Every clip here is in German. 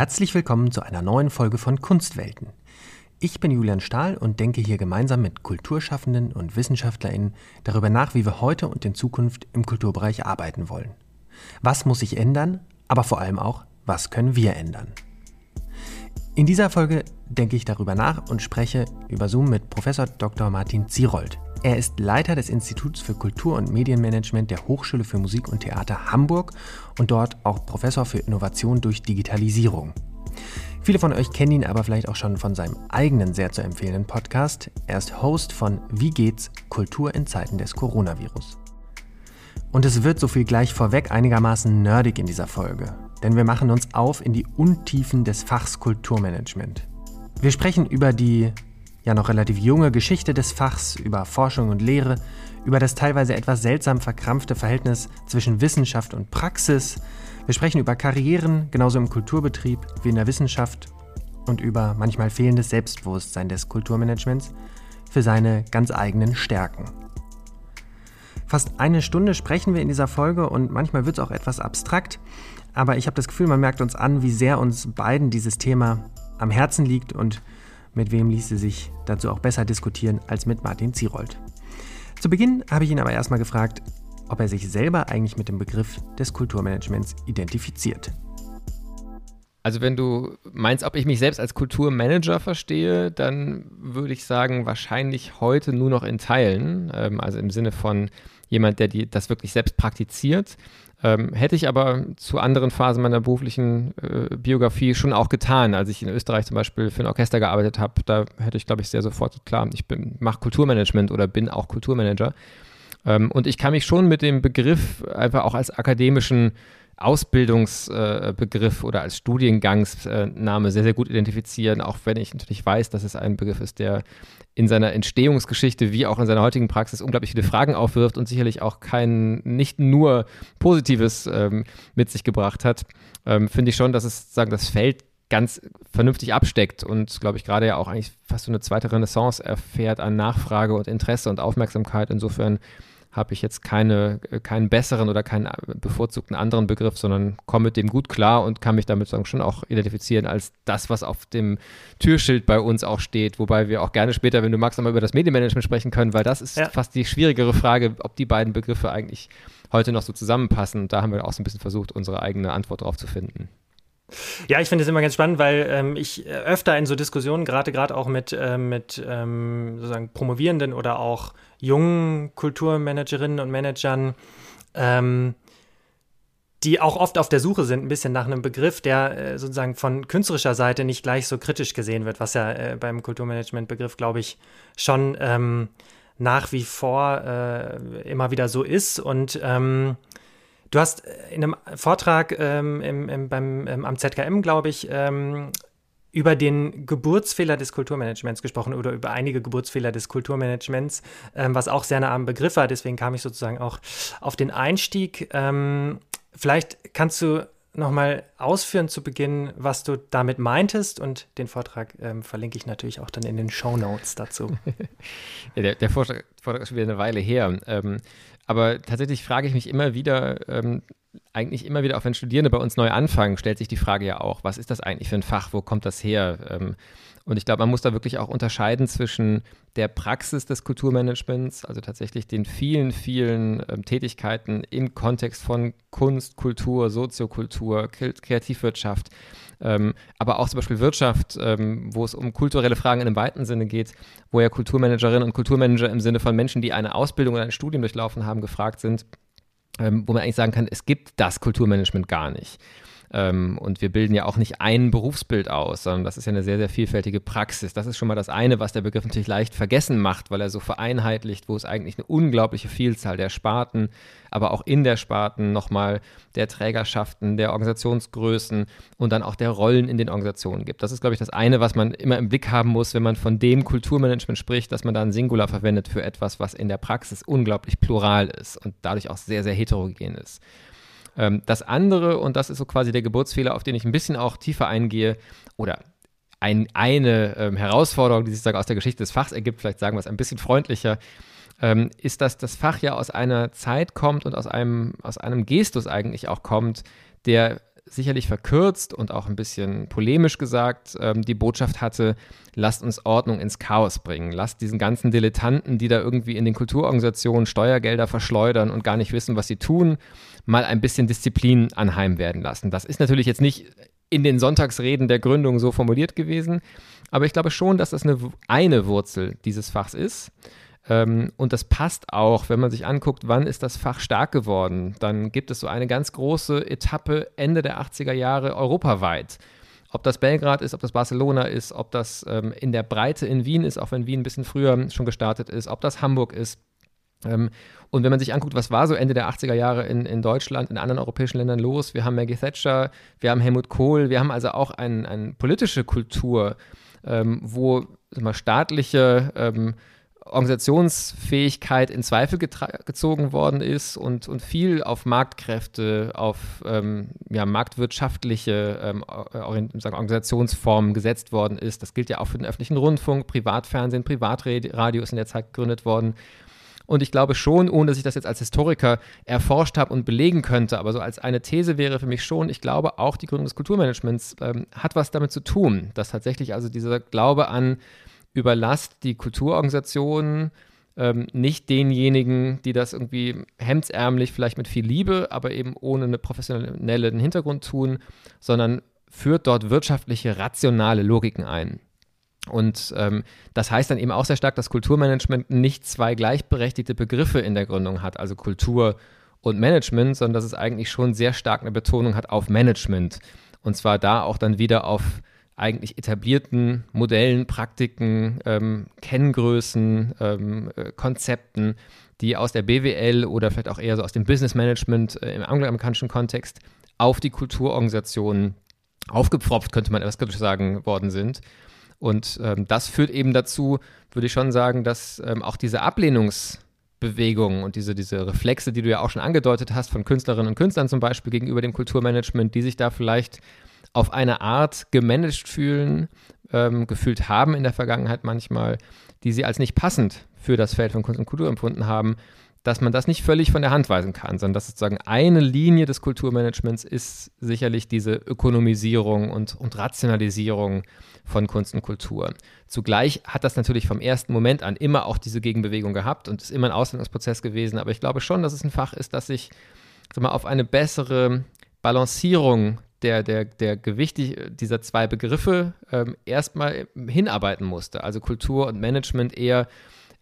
Herzlich willkommen zu einer neuen Folge von Kunstwelten. Ich bin Julian Stahl und denke hier gemeinsam mit Kulturschaffenden und WissenschaftlerInnen darüber nach, wie wir heute und in Zukunft im Kulturbereich arbeiten wollen. Was muss sich ändern, aber vor allem auch, was können wir ändern? In dieser Folge denke ich darüber nach und spreche über Zoom mit Professor Dr. Martin Zierold. Er ist Leiter des Instituts für Kultur- und Medienmanagement der Hochschule für Musik und Theater Hamburg und dort auch Professor für Innovation durch Digitalisierung. Viele von euch kennen ihn aber vielleicht auch schon von seinem eigenen sehr zu empfehlenden Podcast. Er ist Host von Wie geht's? Kultur in Zeiten des Coronavirus. Und es wird so viel gleich vorweg einigermaßen nerdig in dieser Folge, denn wir machen uns auf in die Untiefen des Fachs Kulturmanagement. Wir sprechen über die ja noch relativ junge Geschichte des Fachs, über Forschung und Lehre, über das teilweise etwas seltsam verkrampfte Verhältnis zwischen Wissenschaft und Praxis. Wir sprechen über Karrieren, genauso im Kulturbetrieb wie in der Wissenschaft und über manchmal fehlendes Selbstbewusstsein des Kulturmanagements für seine ganz eigenen Stärken. Fast eine Stunde sprechen wir in dieser Folge und manchmal wird es auch etwas abstrakt, aber ich habe das Gefühl, man merkt uns an, wie sehr uns beiden dieses Thema am Herzen liegt und mit wem ließe sich dazu auch besser diskutieren als mit Martin Zierold. Zu Beginn habe ich ihn aber erstmal gefragt, ob er sich selber eigentlich mit dem Begriff des Kulturmanagements identifiziert. Also wenn du meinst, ob ich mich selbst als Kulturmanager verstehe, dann würde ich sagen, wahrscheinlich heute nur noch in Teilen. Ähm, also im Sinne von jemand, der die, das wirklich selbst praktiziert. Ähm, hätte ich aber zu anderen Phasen meiner beruflichen äh, Biografie schon auch getan. Als ich in Österreich zum Beispiel für ein Orchester gearbeitet habe, da hätte ich, glaube ich, sehr sofort klar, ich mache Kulturmanagement oder bin auch Kulturmanager. Ähm, und ich kann mich schon mit dem Begriff einfach auch als akademischen Ausbildungsbegriff äh, oder als Studiengangsname sehr, sehr gut identifizieren, auch wenn ich natürlich weiß, dass es ein Begriff ist, der in seiner Entstehungsgeschichte wie auch in seiner heutigen Praxis unglaublich viele Fragen aufwirft und sicherlich auch kein, nicht nur Positives ähm, mit sich gebracht hat, ähm, finde ich schon, dass es sagen, das Feld ganz vernünftig absteckt und, glaube ich, gerade ja auch eigentlich fast so eine zweite Renaissance erfährt an Nachfrage und Interesse und Aufmerksamkeit. Insofern habe ich jetzt keine, äh, keinen besseren oder keinen äh, bevorzugten anderen Begriff, sondern komme mit dem gut klar und kann mich damit sagen, schon auch identifizieren als das, was auf dem Türschild bei uns auch steht. Wobei wir auch gerne später, wenn du magst, nochmal über das Medienmanagement sprechen können, weil das ist ja. fast die schwierigere Frage, ob die beiden Begriffe eigentlich heute noch so zusammenpassen. Und da haben wir auch so ein bisschen versucht, unsere eigene Antwort drauf zu finden. Ja, ich finde es immer ganz spannend, weil ähm, ich öfter in so Diskussionen, gerade gerade auch mit, äh, mit ähm, sozusagen Promovierenden oder auch jungen Kulturmanagerinnen und Managern, ähm, die auch oft auf der Suche sind, ein bisschen nach einem Begriff, der äh, sozusagen von künstlerischer Seite nicht gleich so kritisch gesehen wird, was ja äh, beim Kulturmanagement-Begriff, glaube ich, schon ähm, nach wie vor äh, immer wieder so ist. Und ähm, Du hast in einem Vortrag ähm, im, im, beim, ähm, am ZKM, glaube ich, ähm, über den Geburtsfehler des Kulturmanagements gesprochen oder über einige Geburtsfehler des Kulturmanagements, ähm, was auch sehr nah am Begriff war. Deswegen kam ich sozusagen auch auf den Einstieg. Ähm, vielleicht kannst du nochmal ausführen zu Beginn, was du damit meintest und den Vortrag ähm, verlinke ich natürlich auch dann in den Show Notes dazu. ja, der, der Vortrag, Vortrag, ist schon wieder eine Weile her. Ähm, aber tatsächlich frage ich mich immer wieder, ähm, eigentlich immer wieder, auch wenn Studierende bei uns neu anfangen, stellt sich die Frage ja auch, was ist das eigentlich für ein Fach, wo kommt das her? Ähm, und ich glaube, man muss da wirklich auch unterscheiden zwischen der Praxis des Kulturmanagements, also tatsächlich den vielen, vielen ähm, Tätigkeiten im Kontext von Kunst, Kultur, Soziokultur, Kreativwirtschaft, ähm, aber auch zum Beispiel Wirtschaft, ähm, wo es um kulturelle Fragen in einem weiten Sinne geht, wo ja Kulturmanagerinnen und Kulturmanager im Sinne von Menschen, die eine Ausbildung oder ein Studium durchlaufen haben, gefragt sind, ähm, wo man eigentlich sagen kann, es gibt das Kulturmanagement gar nicht. Ähm, und wir bilden ja auch nicht ein Berufsbild aus, sondern das ist ja eine sehr, sehr vielfältige Praxis. Das ist schon mal das eine, was der Begriff natürlich leicht vergessen macht, weil er so vereinheitlicht, wo es eigentlich eine unglaubliche Vielzahl der Sparten, aber auch in der Sparten nochmal der Trägerschaften, der Organisationsgrößen und dann auch der Rollen in den Organisationen gibt. Das ist, glaube ich, das eine, was man immer im Blick haben muss, wenn man von dem Kulturmanagement spricht, dass man da ein Singular verwendet für etwas, was in der Praxis unglaublich plural ist und dadurch auch sehr, sehr heterogen ist. Ähm, das andere, und das ist so quasi der Geburtsfehler, auf den ich ein bisschen auch tiefer eingehe, oder ein, eine ähm, Herausforderung, die sich aus der Geschichte des Fachs ergibt, vielleicht sagen wir es ein bisschen freundlicher, ähm, ist, dass das Fach ja aus einer Zeit kommt und aus einem, aus einem Gestus eigentlich auch kommt, der sicherlich verkürzt und auch ein bisschen polemisch gesagt ähm, die Botschaft hatte, lasst uns Ordnung ins Chaos bringen, lasst diesen ganzen Dilettanten, die da irgendwie in den Kulturorganisationen Steuergelder verschleudern und gar nicht wissen, was sie tun, mal ein bisschen Disziplin anheim werden lassen. Das ist natürlich jetzt nicht in den Sonntagsreden der Gründung so formuliert gewesen, aber ich glaube schon, dass das eine, eine Wurzel dieses Fachs ist. Ähm, und das passt auch, wenn man sich anguckt, wann ist das Fach stark geworden. Dann gibt es so eine ganz große Etappe Ende der 80er Jahre europaweit. Ob das Belgrad ist, ob das Barcelona ist, ob das ähm, in der Breite in Wien ist, auch wenn Wien ein bisschen früher schon gestartet ist, ob das Hamburg ist. Ähm, und wenn man sich anguckt, was war so Ende der 80er Jahre in, in Deutschland, in anderen europäischen Ländern los, wir haben Maggie Thatcher, wir haben Helmut Kohl, wir haben also auch eine ein politische Kultur, ähm, wo mal, staatliche ähm, Organisationsfähigkeit in Zweifel gezogen worden ist und, und viel auf Marktkräfte, auf ähm, ja, marktwirtschaftliche ähm, sagen, Organisationsformen gesetzt worden ist. Das gilt ja auch für den öffentlichen Rundfunk, Privatfernsehen, Privatradio ist in der Zeit gegründet worden. Und ich glaube schon, ohne dass ich das jetzt als Historiker erforscht habe und belegen könnte, aber so als eine These wäre für mich schon, ich glaube auch die Gründung des Kulturmanagements ähm, hat was damit zu tun, dass tatsächlich also dieser Glaube an überlasst die Kulturorganisationen ähm, nicht denjenigen, die das irgendwie hemdsärmlich, vielleicht mit viel Liebe, aber eben ohne einen professionellen Hintergrund tun, sondern führt dort wirtschaftliche, rationale Logiken ein. Und ähm, das heißt dann eben auch sehr stark, dass Kulturmanagement nicht zwei gleichberechtigte Begriffe in der Gründung hat, also Kultur und Management, sondern dass es eigentlich schon sehr stark eine Betonung hat auf Management. Und zwar da auch dann wieder auf eigentlich etablierten Modellen, Praktiken, ähm, Kenngrößen, ähm, äh, Konzepten, die aus der BWL oder vielleicht auch eher so aus dem Business Management äh, im angloamerikanischen Kontext auf die Kulturorganisationen aufgepfropft, könnte man etwas kritisch sagen, worden sind. Und ähm, das führt eben dazu, würde ich schon sagen, dass ähm, auch diese Ablehnungsbewegung und diese, diese Reflexe, die du ja auch schon angedeutet hast, von Künstlerinnen und Künstlern zum Beispiel gegenüber dem Kulturmanagement, die sich da vielleicht auf eine Art gemanagt fühlen, ähm, gefühlt haben in der Vergangenheit manchmal, die sie als nicht passend für das Feld von Kunst und Kultur empfunden haben, dass man das nicht völlig von der Hand weisen kann, sondern dass sozusagen eine Linie des Kulturmanagements ist sicherlich diese Ökonomisierung und, und Rationalisierung von Kunst und Kultur. Zugleich hat das natürlich vom ersten Moment an immer auch diese Gegenbewegung gehabt und ist immer ein Ausbildungsprozess gewesen, aber ich glaube schon, dass es ein Fach ist, das sich auf eine bessere Balancierung der, der, der Gewichte dieser zwei Begriffe ähm, erstmal hinarbeiten musste. Also Kultur und Management eher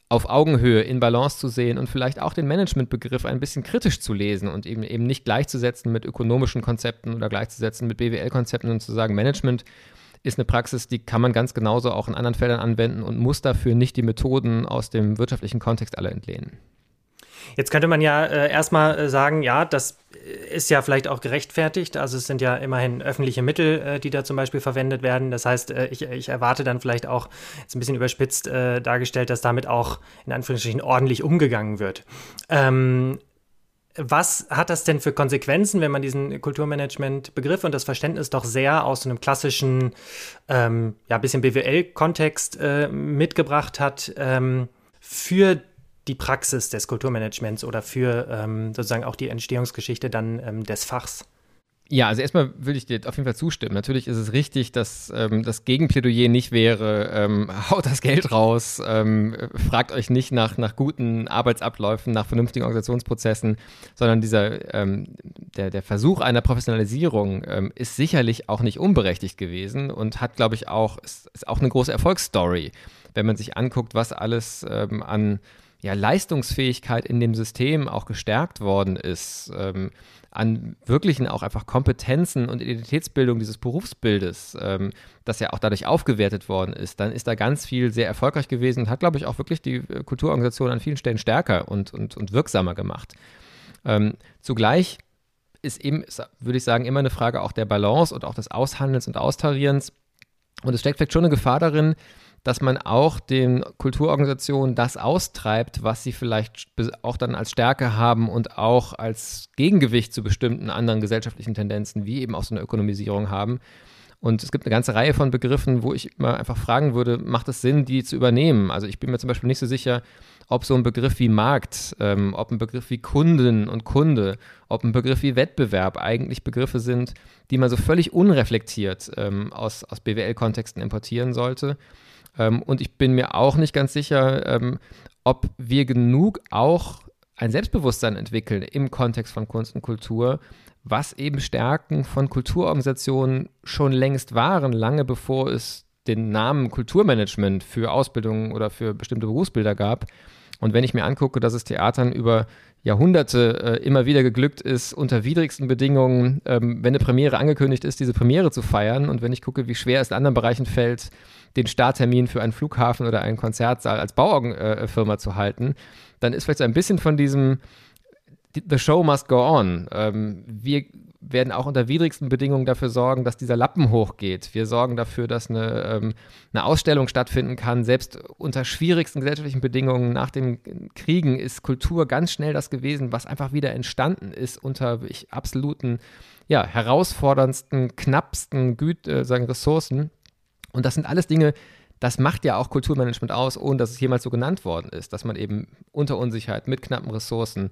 auf Augenhöhe in Balance zu sehen und vielleicht auch den Managementbegriff ein bisschen kritisch zu lesen und eben, eben nicht gleichzusetzen mit ökonomischen Konzepten oder gleichzusetzen mit BWL-Konzepten und zu sagen, Management ist eine Praxis, die kann man ganz genauso auch in anderen Feldern anwenden und muss dafür nicht die Methoden aus dem wirtschaftlichen Kontext alle entlehnen. Jetzt könnte man ja äh, erstmal äh, sagen, ja, das ist ja vielleicht auch gerechtfertigt. Also es sind ja immerhin öffentliche Mittel, äh, die da zum Beispiel verwendet werden. Das heißt, äh, ich, ich, erwarte dann vielleicht auch, jetzt ein bisschen überspitzt äh, dargestellt, dass damit auch in Anführungsstrichen ordentlich umgegangen wird. Ähm, was hat das denn für Konsequenzen, wenn man diesen Kulturmanagement-Begriff und das Verständnis doch sehr aus einem klassischen, ähm, ja, bisschen BWL-Kontext äh, mitgebracht hat, ähm, für die Praxis des Kulturmanagements oder für ähm, sozusagen auch die Entstehungsgeschichte dann ähm, des Fachs? Ja, also erstmal würde ich dir auf jeden Fall zustimmen. Natürlich ist es richtig, dass ähm, das Gegenplädoyer nicht wäre, ähm, haut das Geld raus, ähm, fragt euch nicht nach, nach guten Arbeitsabläufen, nach vernünftigen Organisationsprozessen, sondern dieser, ähm, der, der Versuch einer Professionalisierung ähm, ist sicherlich auch nicht unberechtigt gewesen und hat, glaube ich, auch, ist, ist auch eine große Erfolgsstory, wenn man sich anguckt, was alles ähm, an ja, Leistungsfähigkeit in dem System auch gestärkt worden ist, ähm, an wirklichen auch einfach Kompetenzen und Identitätsbildung dieses Berufsbildes, ähm, das ja auch dadurch aufgewertet worden ist, dann ist da ganz viel sehr erfolgreich gewesen und hat, glaube ich, auch wirklich die äh, Kulturorganisation an vielen Stellen stärker und, und, und wirksamer gemacht. Ähm, zugleich ist eben, würde ich sagen, immer eine Frage auch der Balance und auch des Aushandelns und Austarierens. Und es steckt vielleicht schon eine Gefahr darin, dass man auch den Kulturorganisationen das austreibt, was sie vielleicht auch dann als Stärke haben und auch als Gegengewicht zu bestimmten anderen gesellschaftlichen Tendenzen, wie eben auch so eine Ökonomisierung haben. Und es gibt eine ganze Reihe von Begriffen, wo ich immer einfach fragen würde, macht es Sinn, die zu übernehmen? Also ich bin mir zum Beispiel nicht so sicher, ob so ein Begriff wie Markt, ähm, ob ein Begriff wie Kunden und Kunde, ob ein Begriff wie Wettbewerb eigentlich Begriffe sind, die man so völlig unreflektiert ähm, aus, aus BWL-Kontexten importieren sollte. Ähm, und ich bin mir auch nicht ganz sicher, ähm, ob wir genug auch ein Selbstbewusstsein entwickeln im Kontext von Kunst und Kultur, was eben Stärken von Kulturorganisationen schon längst waren, lange bevor es den Namen Kulturmanagement für Ausbildungen oder für bestimmte Berufsbilder gab. Und wenn ich mir angucke, dass es Theatern über Jahrhunderte äh, immer wieder geglückt ist, unter widrigsten Bedingungen, ähm, wenn eine Premiere angekündigt ist, diese Premiere zu feiern. Und wenn ich gucke, wie schwer es in anderen Bereichen fällt, den Starttermin für einen Flughafen oder einen Konzertsaal als Bauorgenfirma äh, zu halten, dann ist vielleicht so ein bisschen von diesem The Show must go on. Ähm, wir werden auch unter widrigsten Bedingungen dafür sorgen, dass dieser Lappen hochgeht. Wir sorgen dafür, dass eine, ähm, eine Ausstellung stattfinden kann. Selbst unter schwierigsten gesellschaftlichen Bedingungen nach dem Kriegen ist Kultur ganz schnell das gewesen, was einfach wieder entstanden ist unter ich, absoluten, ja, herausforderndsten, knappsten Güt, äh, sagen Ressourcen. Und das sind alles Dinge, das macht ja auch Kulturmanagement aus, ohne dass es jemals so genannt worden ist, dass man eben unter Unsicherheit mit knappen Ressourcen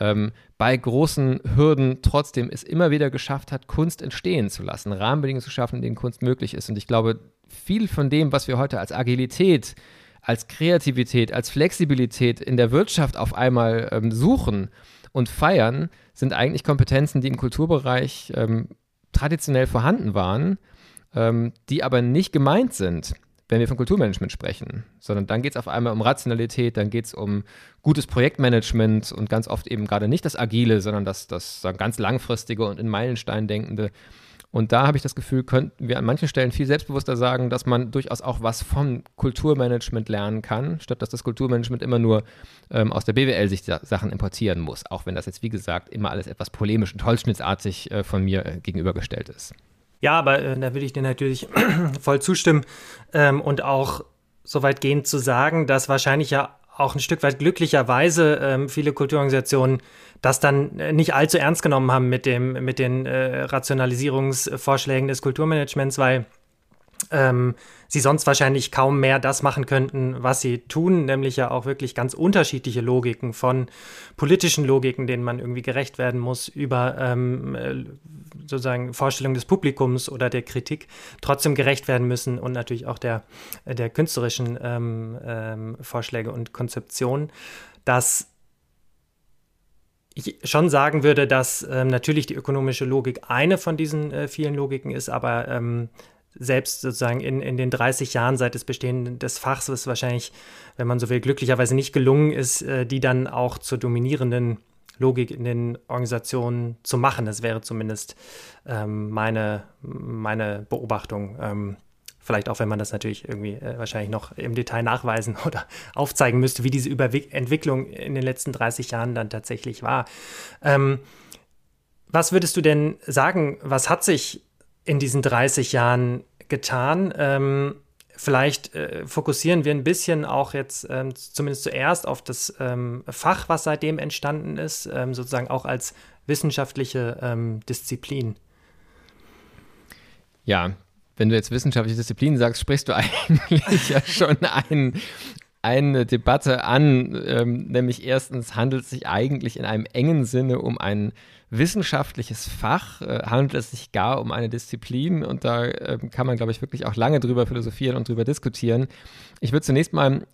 ähm, bei großen Hürden trotzdem es immer wieder geschafft hat, Kunst entstehen zu lassen, Rahmenbedingungen zu schaffen, in denen Kunst möglich ist. Und ich glaube, viel von dem, was wir heute als Agilität, als Kreativität, als Flexibilität in der Wirtschaft auf einmal ähm, suchen und feiern, sind eigentlich Kompetenzen, die im Kulturbereich ähm, traditionell vorhanden waren, ähm, die aber nicht gemeint sind wenn wir von Kulturmanagement sprechen, sondern dann geht es auf einmal um Rationalität, dann geht es um gutes Projektmanagement und ganz oft eben gerade nicht das Agile, sondern das, das ganz langfristige und in Meilenstein denkende. Und da habe ich das Gefühl, könnten wir an manchen Stellen viel selbstbewusster sagen, dass man durchaus auch was vom Kulturmanagement lernen kann, statt dass das Kulturmanagement immer nur ähm, aus der BWL sich Sachen importieren muss, auch wenn das jetzt, wie gesagt, immer alles etwas polemisch und holzschnittsartig äh, von mir äh, gegenübergestellt ist. Ja, aber äh, da würde ich dir natürlich voll zustimmen ähm, und auch so weit gehend zu sagen, dass wahrscheinlich ja auch ein Stück weit glücklicherweise ähm, viele Kulturorganisationen das dann äh, nicht allzu ernst genommen haben mit, dem, mit den äh, Rationalisierungsvorschlägen des Kulturmanagements, weil ähm, sie sonst wahrscheinlich kaum mehr das machen könnten, was sie tun, nämlich ja auch wirklich ganz unterschiedliche Logiken von politischen Logiken, denen man irgendwie gerecht werden muss, über ähm, äh, sozusagen Vorstellungen des Publikums oder der Kritik trotzdem gerecht werden müssen und natürlich auch der, der künstlerischen ähm, ähm, Vorschläge und Konzeptionen, dass ich schon sagen würde, dass ähm, natürlich die ökonomische Logik eine von diesen äh, vielen Logiken ist, aber ähm, selbst sozusagen in, in den 30 Jahren seit des Bestehens des Fachs ist wahrscheinlich, wenn man so will, glücklicherweise nicht gelungen ist, äh, die dann auch zur dominierenden Logik in den Organisationen zu machen. Das wäre zumindest ähm, meine, meine Beobachtung. Ähm, vielleicht auch, wenn man das natürlich irgendwie äh, wahrscheinlich noch im Detail nachweisen oder aufzeigen müsste, wie diese Überwi Entwicklung in den letzten 30 Jahren dann tatsächlich war. Ähm, was würdest du denn sagen, was hat sich in diesen 30 Jahren getan? Ähm, vielleicht äh, fokussieren wir ein bisschen auch jetzt ähm, zumindest zuerst auf das ähm, Fach, was seitdem entstanden ist, ähm, sozusagen auch als wissenschaftliche ähm, Disziplin. Ja, wenn du jetzt wissenschaftliche Disziplin sagst, sprichst du eigentlich ja schon ein, eine Debatte an, ähm, nämlich erstens handelt es sich eigentlich in einem engen Sinne um ein wissenschaftliches Fach, äh, handelt es sich gar um eine Disziplin und da äh, kann man, glaube ich, wirklich auch lange drüber philosophieren und drüber diskutieren. Ich würde zunächst mal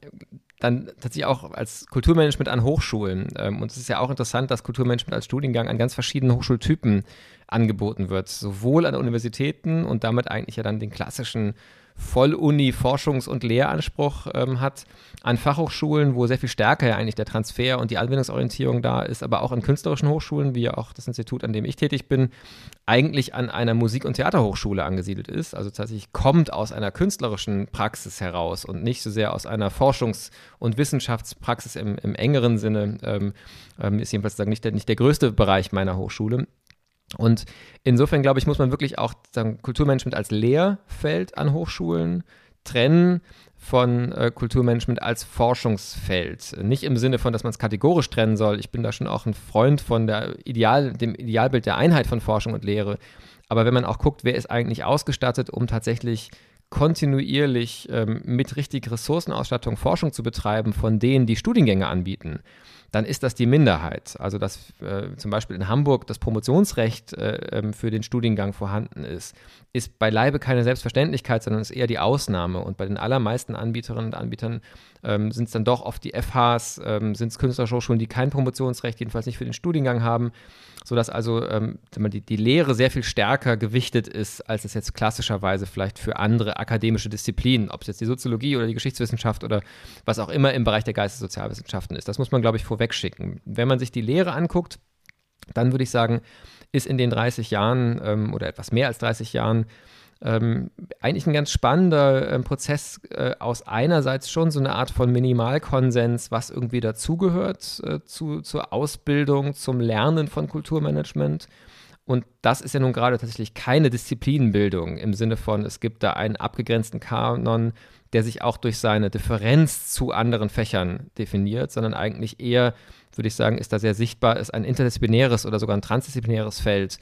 dann tatsächlich auch als Kulturmanagement an Hochschulen. Ähm, und es ist ja auch interessant, dass Kulturmanagement als Studiengang an ganz verschiedenen Hochschultypen angeboten wird. Sowohl an Universitäten und damit eigentlich ja dann den klassischen Volluni-Forschungs- und Lehranspruch ähm, hat, an Fachhochschulen, wo sehr viel stärker ja eigentlich der Transfer und die Anwendungsorientierung da ist, aber auch an künstlerischen Hochschulen, wie auch das Institut, an dem ich tätig bin, eigentlich an einer Musik- und Theaterhochschule angesiedelt ist. Also tatsächlich kommt aus einer künstlerischen Praxis heraus und nicht so sehr aus einer Forschungs- und Wissenschaftspraxis im, im engeren Sinne. Ähm, ähm, ist jedenfalls nicht, der, nicht der größte Bereich meiner Hochschule. Und insofern, glaube ich, muss man wirklich auch sagen, Kulturmanagement als Lehrfeld an Hochschulen trennen von äh, Kulturmanagement als Forschungsfeld. Nicht im Sinne von, dass man es kategorisch trennen soll. Ich bin da schon auch ein Freund von der Ideal, dem Idealbild der Einheit von Forschung und Lehre. Aber wenn man auch guckt, wer ist eigentlich ausgestattet, um tatsächlich kontinuierlich ähm, mit richtig Ressourcenausstattung Forschung zu betreiben von denen, die Studiengänge anbieten, dann ist das die Minderheit. Also dass äh, zum Beispiel in Hamburg das Promotionsrecht äh, ähm, für den Studiengang vorhanden ist, ist beileibe keine Selbstverständlichkeit, sondern ist eher die Ausnahme. Und bei den allermeisten Anbieterinnen und Anbietern ähm, sind es dann doch oft die FHs, ähm, sind es künstlerische Hochschulen, die kein Promotionsrecht, jedenfalls nicht für den Studiengang haben, sodass also ähm, die, die Lehre sehr viel stärker gewichtet ist, als es jetzt klassischerweise vielleicht für andere akademische Disziplinen, ob es jetzt die Soziologie oder die Geschichtswissenschaft oder was auch immer im Bereich der Geistessozialwissenschaften ist. Das muss man, glaube ich, vorwegschicken. Wenn man sich die Lehre anguckt, dann würde ich sagen, ist in den 30 Jahren ähm, oder etwas mehr als 30 Jahren ähm, eigentlich ein ganz spannender äh, Prozess äh, aus einerseits schon so eine Art von Minimalkonsens, was irgendwie dazugehört äh, zu, zur Ausbildung, zum Lernen von Kulturmanagement. Und das ist ja nun gerade tatsächlich keine Disziplinenbildung im Sinne von, es gibt da einen abgegrenzten Kanon, der sich auch durch seine Differenz zu anderen Fächern definiert, sondern eigentlich eher, würde ich sagen, ist da sehr sichtbar, ist ein interdisziplinäres oder sogar ein transdisziplinäres Feld,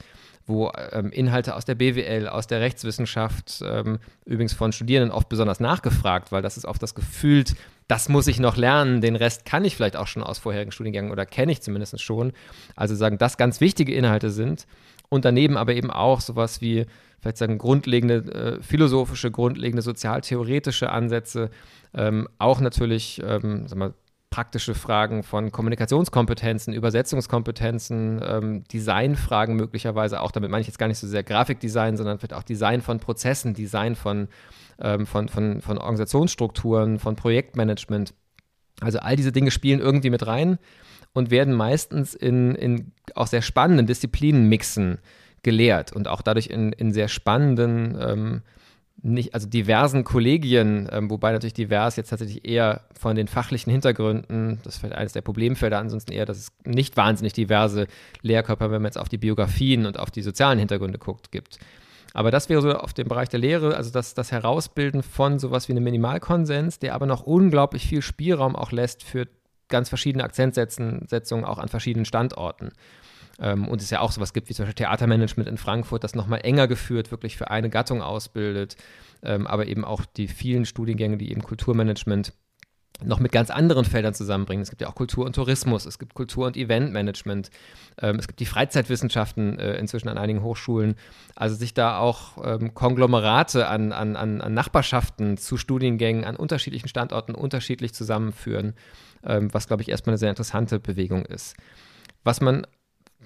wo ähm, Inhalte aus der BWL, aus der Rechtswissenschaft, ähm, übrigens von Studierenden oft besonders nachgefragt, weil das ist oft das Gefühl, das muss ich noch lernen, den Rest kann ich vielleicht auch schon aus vorherigen Studiengängen oder kenne ich zumindest schon. Also sagen, dass ganz wichtige Inhalte sind und daneben aber eben auch sowas wie vielleicht sagen grundlegende äh, philosophische, grundlegende sozialtheoretische Ansätze, ähm, auch natürlich, ähm, sag mal, praktische Fragen von Kommunikationskompetenzen, Übersetzungskompetenzen, ähm, Designfragen möglicherweise auch. Damit meine ich jetzt gar nicht so sehr Grafikdesign, sondern vielleicht auch Design von Prozessen, Design von, ähm, von, von, von Organisationsstrukturen, von Projektmanagement. Also all diese Dinge spielen irgendwie mit rein und werden meistens in, in auch sehr spannenden Disziplinenmixen gelehrt und auch dadurch in, in sehr spannenden ähm, nicht, also diversen Kollegien, ähm, wobei natürlich divers jetzt tatsächlich eher von den fachlichen Hintergründen, das ist vielleicht eines der Problemfelder, ansonsten eher, dass es nicht wahnsinnig diverse Lehrkörper, wenn man jetzt auf die Biografien und auf die sozialen Hintergründe guckt, gibt. Aber das wäre so auf dem Bereich der Lehre, also das, das Herausbilden von sowas wie einem Minimalkonsens, der aber noch unglaublich viel Spielraum auch lässt für ganz verschiedene Akzentsetzungen auch an verschiedenen Standorten. Ähm, und es ja auch sowas gibt wie zum Beispiel Theatermanagement in Frankfurt, das nochmal enger geführt wirklich für eine Gattung ausbildet, ähm, aber eben auch die vielen Studiengänge, die eben Kulturmanagement noch mit ganz anderen Feldern zusammenbringen. Es gibt ja auch Kultur und Tourismus, es gibt Kultur- und Eventmanagement, ähm, es gibt die Freizeitwissenschaften äh, inzwischen an einigen Hochschulen. Also sich da auch ähm, Konglomerate an, an, an, Nachbarschaften zu Studiengängen an unterschiedlichen Standorten unterschiedlich zusammenführen, ähm, was, glaube ich, erstmal eine sehr interessante Bewegung ist. Was man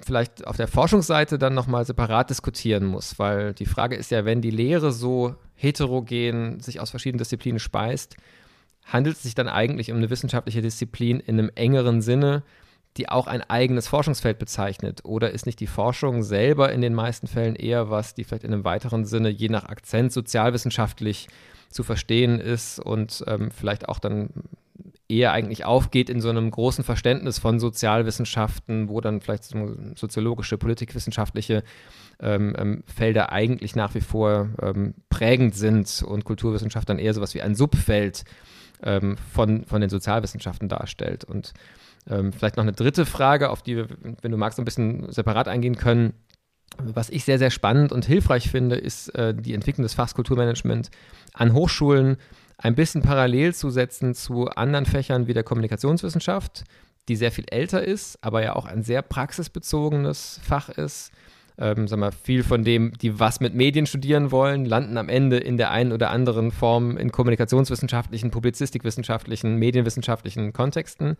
vielleicht auf der Forschungsseite dann nochmal separat diskutieren muss, weil die Frage ist ja, wenn die Lehre so heterogen sich aus verschiedenen Disziplinen speist, handelt es sich dann eigentlich um eine wissenschaftliche Disziplin in einem engeren Sinne, die auch ein eigenes Forschungsfeld bezeichnet? Oder ist nicht die Forschung selber in den meisten Fällen eher was, die vielleicht in einem weiteren Sinne je nach Akzent sozialwissenschaftlich zu verstehen ist und ähm, vielleicht auch dann eher eigentlich aufgeht in so einem großen Verständnis von Sozialwissenschaften, wo dann vielleicht so soziologische, politikwissenschaftliche ähm, ähm, Felder eigentlich nach wie vor ähm, prägend sind und Kulturwissenschaft dann eher sowas wie ein Subfeld ähm, von, von den Sozialwissenschaften darstellt. Und ähm, vielleicht noch eine dritte Frage, auf die wir, wenn du magst, ein bisschen separat eingehen können. Was ich sehr, sehr spannend und hilfreich finde, ist äh, die Entwicklung des Fachs Kulturmanagement an Hochschulen ein bisschen parallel zu setzen zu anderen Fächern wie der Kommunikationswissenschaft, die sehr viel älter ist, aber ja auch ein sehr praxisbezogenes Fach ist. Ähm, sag mal, viel von dem, die was mit Medien studieren wollen, landen am Ende in der einen oder anderen Form in kommunikationswissenschaftlichen, publizistikwissenschaftlichen, medienwissenschaftlichen Kontexten.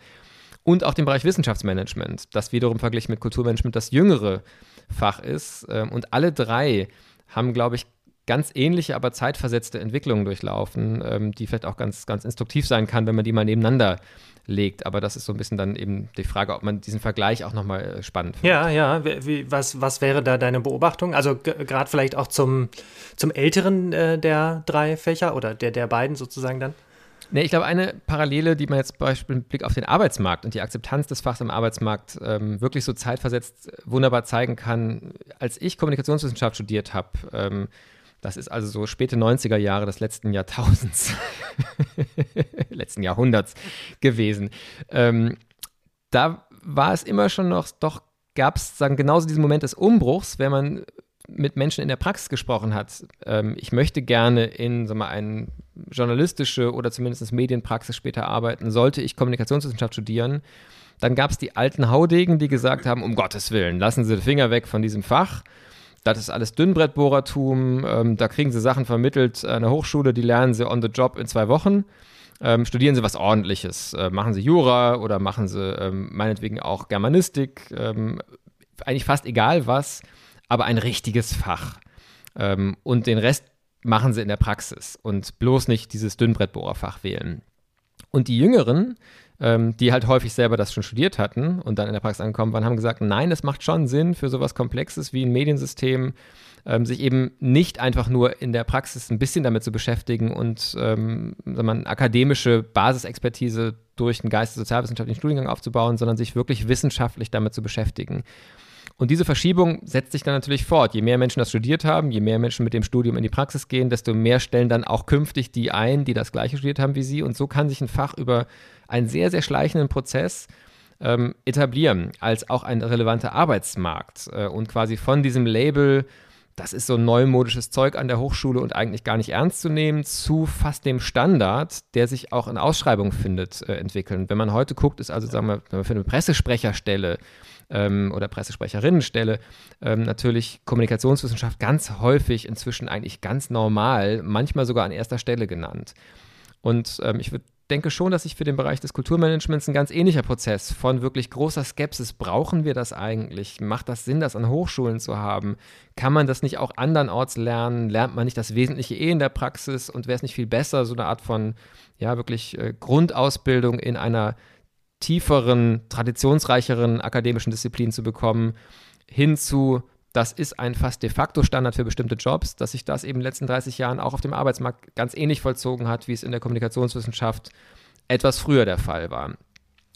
Und auch den Bereich Wissenschaftsmanagement, das wiederum verglichen mit Kulturmanagement das jüngere Fach ist. Ähm, und alle drei haben, glaube ich, ganz ähnliche, aber zeitversetzte Entwicklungen durchlaufen, ähm, die vielleicht auch ganz, ganz instruktiv sein kann, wenn man die mal nebeneinander legt. Aber das ist so ein bisschen dann eben die Frage, ob man diesen Vergleich auch nochmal äh, spannend findet. Ja, ja. Wie, was, was wäre da deine Beobachtung? Also gerade vielleicht auch zum, zum älteren äh, der drei Fächer oder der, der beiden sozusagen dann? Nee, ich glaube, eine Parallele, die man jetzt zum Beispiel mit Blick auf den Arbeitsmarkt und die Akzeptanz des Fachs im Arbeitsmarkt ähm, wirklich so zeitversetzt wunderbar zeigen kann, als ich Kommunikationswissenschaft studiert habe, ähm, das ist also so späte 90er Jahre des letzten Jahrtausends, letzten Jahrhunderts gewesen. Ähm, da war es immer schon noch, doch gab es sagen genauso diesen Moment des Umbruchs, wenn man mit Menschen in der Praxis gesprochen hat, ähm, ich möchte gerne in sag mal, eine journalistische oder zumindest Medienpraxis später arbeiten, sollte ich Kommunikationswissenschaft studieren, dann gab es die alten Haudegen, die gesagt haben, um Gottes Willen, lassen Sie die Finger weg von diesem Fach. Das ist alles Dünnbrettbohrertum. Ähm, da kriegen Sie Sachen vermittelt an der Hochschule, die lernen Sie on the job in zwei Wochen. Ähm, studieren Sie was Ordentliches. Äh, machen Sie Jura oder machen Sie ähm, meinetwegen auch Germanistik. Ähm, eigentlich fast egal was, aber ein richtiges Fach. Ähm, und den Rest machen Sie in der Praxis und bloß nicht dieses Dünnbrettbohrerfach wählen. Und die Jüngeren, ähm, die halt häufig selber das schon studiert hatten und dann in der Praxis angekommen waren, haben gesagt, nein, es macht schon Sinn für sowas Komplexes wie ein Mediensystem, ähm, sich eben nicht einfach nur in der Praxis ein bisschen damit zu beschäftigen und ähm, man, akademische Basisexpertise durch einen geistessozialwissenschaftlichen Studiengang aufzubauen, sondern sich wirklich wissenschaftlich damit zu beschäftigen. Und diese Verschiebung setzt sich dann natürlich fort. Je mehr Menschen das studiert haben, je mehr Menschen mit dem Studium in die Praxis gehen, desto mehr stellen dann auch künftig die ein, die das gleiche studiert haben wie sie. Und so kann sich ein Fach über einen sehr, sehr schleichenden Prozess ähm, etablieren als auch ein relevanter Arbeitsmarkt äh, und quasi von diesem Label, das ist so neumodisches Zeug an der Hochschule und eigentlich gar nicht ernst zu nehmen, zu fast dem Standard, der sich auch in Ausschreibungen findet, äh, entwickeln. Wenn man heute guckt, ist also, sagen wir, für eine Pressesprecherstelle ähm, oder Pressesprecherinnenstelle ähm, natürlich Kommunikationswissenschaft ganz häufig inzwischen eigentlich ganz normal, manchmal sogar an erster Stelle genannt. Und ähm, ich würde denke schon, dass sich für den Bereich des Kulturmanagements ein ganz ähnlicher Prozess von wirklich großer Skepsis, brauchen wir das eigentlich? Macht das Sinn, das an Hochschulen zu haben? Kann man das nicht auch andernorts lernen? Lernt man nicht das Wesentliche eh in der Praxis? Und wäre es nicht viel besser, so eine Art von, ja, wirklich äh, Grundausbildung in einer tieferen, traditionsreicheren akademischen Disziplin zu bekommen, hin zu, das ist ein fast de facto Standard für bestimmte Jobs, dass sich das eben in den letzten 30 Jahren auch auf dem Arbeitsmarkt ganz ähnlich vollzogen hat, wie es in der Kommunikationswissenschaft etwas früher der Fall war.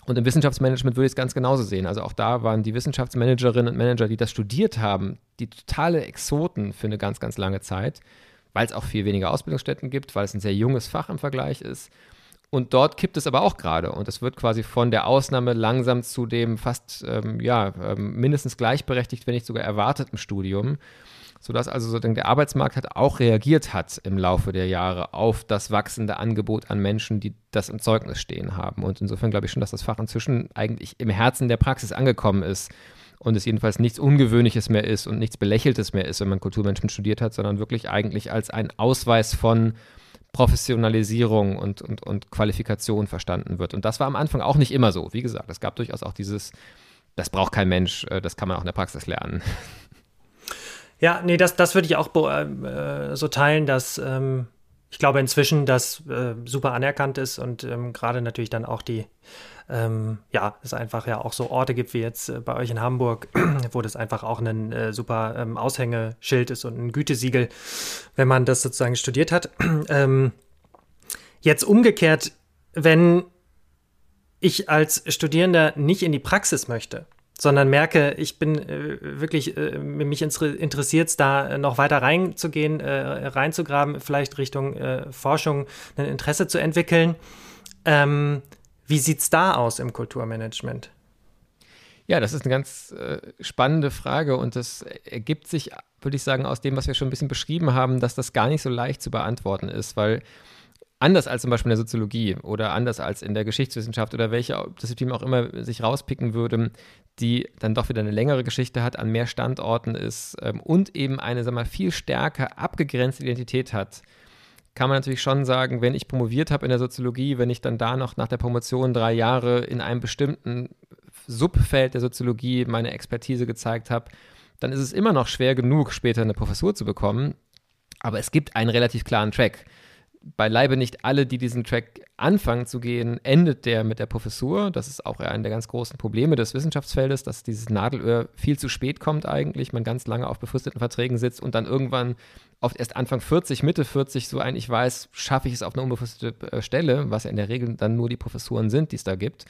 Und im Wissenschaftsmanagement würde ich es ganz genauso sehen. Also auch da waren die Wissenschaftsmanagerinnen und Manager, die das studiert haben, die totale Exoten für eine ganz, ganz lange Zeit, weil es auch viel weniger Ausbildungsstätten gibt, weil es ein sehr junges Fach im Vergleich ist und dort kippt es aber auch gerade. Und es wird quasi von der Ausnahme langsam zu dem fast, ähm, ja, ähm, mindestens gleichberechtigt, wenn nicht sogar erwarteten Studium. Sodass also so der Arbeitsmarkt hat auch reagiert hat im Laufe der Jahre auf das wachsende Angebot an Menschen, die das im Zeugnis stehen haben. Und insofern glaube ich schon, dass das Fach inzwischen eigentlich im Herzen der Praxis angekommen ist und es jedenfalls nichts Ungewöhnliches mehr ist und nichts Belächeltes mehr ist, wenn man Kulturmanagement studiert hat, sondern wirklich eigentlich als ein Ausweis von Professionalisierung und, und, und Qualifikation verstanden wird. Und das war am Anfang auch nicht immer so. Wie gesagt, es gab durchaus auch dieses, das braucht kein Mensch, äh, das kann man auch in der Praxis lernen. Ja, nee, das, das würde ich auch äh, so teilen, dass ähm, ich glaube inzwischen das äh, super anerkannt ist und ähm, gerade natürlich dann auch die ähm, ja, es einfach ja auch so Orte gibt wie jetzt äh, bei euch in Hamburg, wo das einfach auch ein äh, super ähm, Aushängeschild ist und ein Gütesiegel, wenn man das sozusagen studiert hat. ähm, jetzt umgekehrt, wenn ich als Studierender nicht in die Praxis möchte, sondern merke, ich bin äh, wirklich, äh, mich interessiert da noch weiter reinzugehen, äh, reinzugraben, vielleicht Richtung äh, Forschung ein Interesse zu entwickeln. Ähm, wie sieht es da aus im Kulturmanagement? Ja, das ist eine ganz äh, spannende Frage und das ergibt sich, würde ich sagen, aus dem, was wir schon ein bisschen beschrieben haben, dass das gar nicht so leicht zu beantworten ist, weil anders als zum Beispiel in der Soziologie oder anders als in der Geschichtswissenschaft oder welche Disziplin auch immer sich rauspicken würde, die dann doch wieder eine längere Geschichte hat, an mehr Standorten ist ähm, und eben eine, sag mal, viel stärker abgegrenzte Identität hat kann man natürlich schon sagen, wenn ich promoviert habe in der Soziologie, wenn ich dann da noch nach der Promotion drei Jahre in einem bestimmten Subfeld der Soziologie meine Expertise gezeigt habe, dann ist es immer noch schwer genug, später eine Professur zu bekommen. Aber es gibt einen relativ klaren Track beileibe nicht alle, die diesen Track anfangen zu gehen, endet der mit der Professur. Das ist auch einer der ganz großen Probleme des Wissenschaftsfeldes, dass dieses Nadelöhr viel zu spät kommt eigentlich, man ganz lange auf befristeten Verträgen sitzt und dann irgendwann oft erst Anfang 40, Mitte 40 so eigentlich weiß, schaffe ich es auf eine unbefristete äh, Stelle, was ja in der Regel dann nur die Professuren sind, die es da gibt.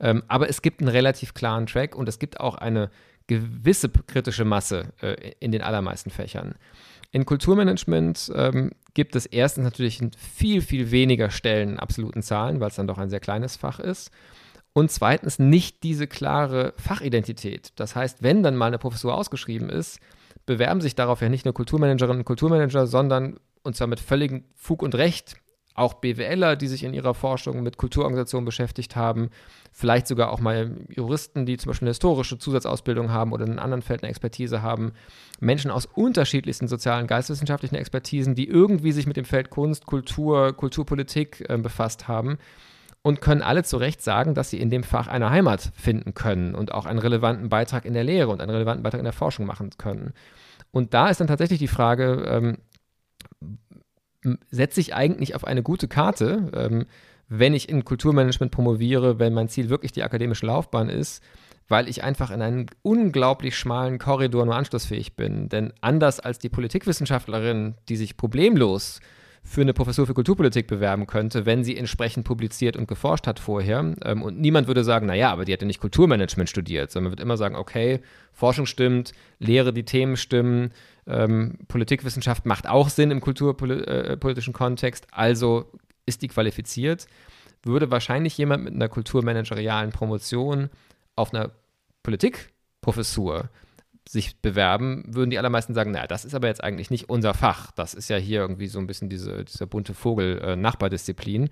Ähm, aber es gibt einen relativ klaren Track und es gibt auch eine gewisse kritische Masse äh, in den allermeisten Fächern. In Kulturmanagement ähm, gibt es erstens natürlich viel, viel weniger Stellen in absoluten Zahlen, weil es dann doch ein sehr kleines Fach ist. Und zweitens nicht diese klare Fachidentität. Das heißt, wenn dann mal eine Professur ausgeschrieben ist, bewerben sich darauf ja nicht nur Kulturmanagerinnen und Kulturmanager, sondern und zwar mit völligem Fug und Recht auch BWLer, die sich in ihrer Forschung mit Kulturorganisationen beschäftigt haben, vielleicht sogar auch mal Juristen, die zum Beispiel eine historische Zusatzausbildung haben oder in einem anderen Feld eine Expertise haben, Menschen aus unterschiedlichsten sozialen, geisteswissenschaftlichen Expertisen, die irgendwie sich mit dem Feld Kunst, Kultur, Kulturpolitik äh, befasst haben und können alle zu Recht sagen, dass sie in dem Fach eine Heimat finden können und auch einen relevanten Beitrag in der Lehre und einen relevanten Beitrag in der Forschung machen können. Und da ist dann tatsächlich die Frage, ähm, setze ich eigentlich auf eine gute Karte, ähm, wenn ich in Kulturmanagement promoviere, wenn mein Ziel wirklich die akademische Laufbahn ist, weil ich einfach in einen unglaublich schmalen Korridor nur anschlussfähig bin. Denn anders als die Politikwissenschaftlerin, die sich problemlos für eine Professur für Kulturpolitik bewerben könnte, wenn sie entsprechend publiziert und geforscht hat vorher. Ähm, und niemand würde sagen, naja, aber die hat ja nicht Kulturmanagement studiert, sondern man wird immer sagen, okay, Forschung stimmt, Lehre, die Themen stimmen, ähm, Politikwissenschaft macht auch Sinn im kulturpolitischen äh, Kontext, also ist die qualifiziert. Würde wahrscheinlich jemand mit einer kulturmanagerialen Promotion auf einer Politikprofessur sich bewerben, würden die allermeisten sagen, naja, das ist aber jetzt eigentlich nicht unser Fach. Das ist ja hier irgendwie so ein bisschen diese, dieser bunte Vogel äh.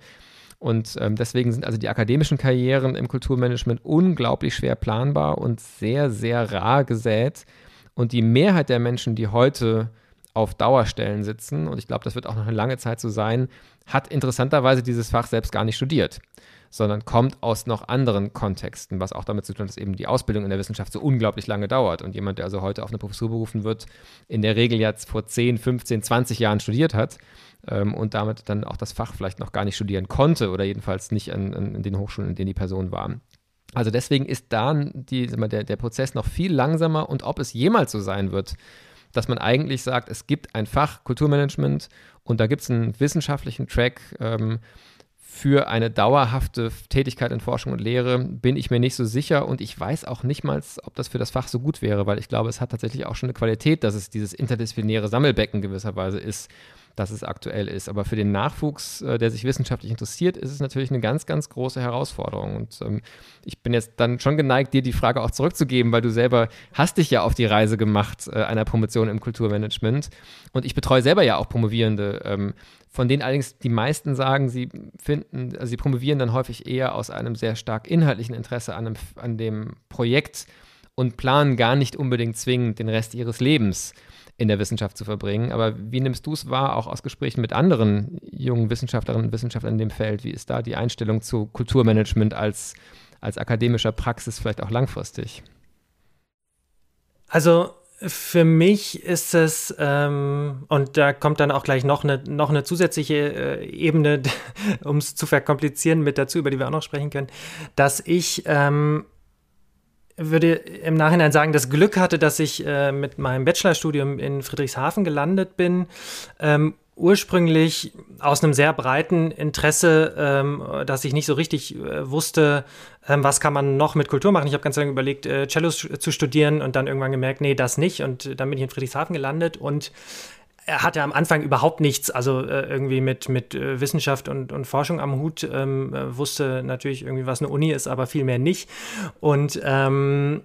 Und ähm, deswegen sind also die akademischen Karrieren im Kulturmanagement unglaublich schwer planbar und sehr, sehr rar gesät. Und die Mehrheit der Menschen, die heute auf Dauerstellen sitzen, und ich glaube, das wird auch noch eine lange Zeit so sein, hat interessanterweise dieses Fach selbst gar nicht studiert, sondern kommt aus noch anderen Kontexten, was auch damit zu tun hat, dass eben die Ausbildung in der Wissenschaft so unglaublich lange dauert. Und jemand, der also heute auf eine Professur berufen wird, in der Regel jetzt vor 10, 15, 20 Jahren studiert hat ähm, und damit dann auch das Fach vielleicht noch gar nicht studieren konnte oder jedenfalls nicht an, an, den Hochschulen, in denen die Person war. Also deswegen ist da die, der, der Prozess noch viel langsamer und ob es jemals so sein wird, dass man eigentlich sagt, es gibt ein Fach Kulturmanagement und da gibt es einen wissenschaftlichen Track ähm, für eine dauerhafte Tätigkeit in Forschung und Lehre, bin ich mir nicht so sicher und ich weiß auch nicht mal, ob das für das Fach so gut wäre, weil ich glaube, es hat tatsächlich auch schon eine Qualität, dass es dieses interdisziplinäre Sammelbecken gewisserweise ist dass es aktuell ist. Aber für den Nachwuchs, äh, der sich wissenschaftlich interessiert, ist es natürlich eine ganz, ganz große Herausforderung. Und ähm, ich bin jetzt dann schon geneigt, dir die Frage auch zurückzugeben, weil du selber hast dich ja auf die Reise gemacht äh, einer Promotion im Kulturmanagement. Und ich betreue selber ja auch Promovierende, ähm, von denen allerdings die meisten sagen, sie finden, also sie promovieren dann häufig eher aus einem sehr stark inhaltlichen Interesse an, einem, an dem Projekt und planen gar nicht unbedingt zwingend den Rest ihres Lebens in der Wissenschaft zu verbringen. Aber wie nimmst du es wahr, auch aus Gesprächen mit anderen jungen Wissenschaftlerinnen und Wissenschaftlern in dem Feld? Wie ist da die Einstellung zu Kulturmanagement als, als akademischer Praxis vielleicht auch langfristig? Also für mich ist es, ähm, und da kommt dann auch gleich noch eine, noch eine zusätzliche äh, Ebene, um es zu verkomplizieren, mit dazu, über die wir auch noch sprechen können, dass ich ähm, würde im Nachhinein sagen, das Glück hatte, dass ich äh, mit meinem Bachelorstudium in Friedrichshafen gelandet bin. Ähm, ursprünglich aus einem sehr breiten Interesse, ähm, dass ich nicht so richtig äh, wusste, ähm, was kann man noch mit Kultur machen. Ich habe ganz lange überlegt, äh, Cello zu studieren und dann irgendwann gemerkt, nee, das nicht. Und dann bin ich in Friedrichshafen gelandet und er hatte am Anfang überhaupt nichts, also äh, irgendwie mit, mit äh, Wissenschaft und, und Forschung am Hut, ähm, äh, wusste natürlich irgendwie, was eine Uni ist, aber viel mehr nicht. Und ähm,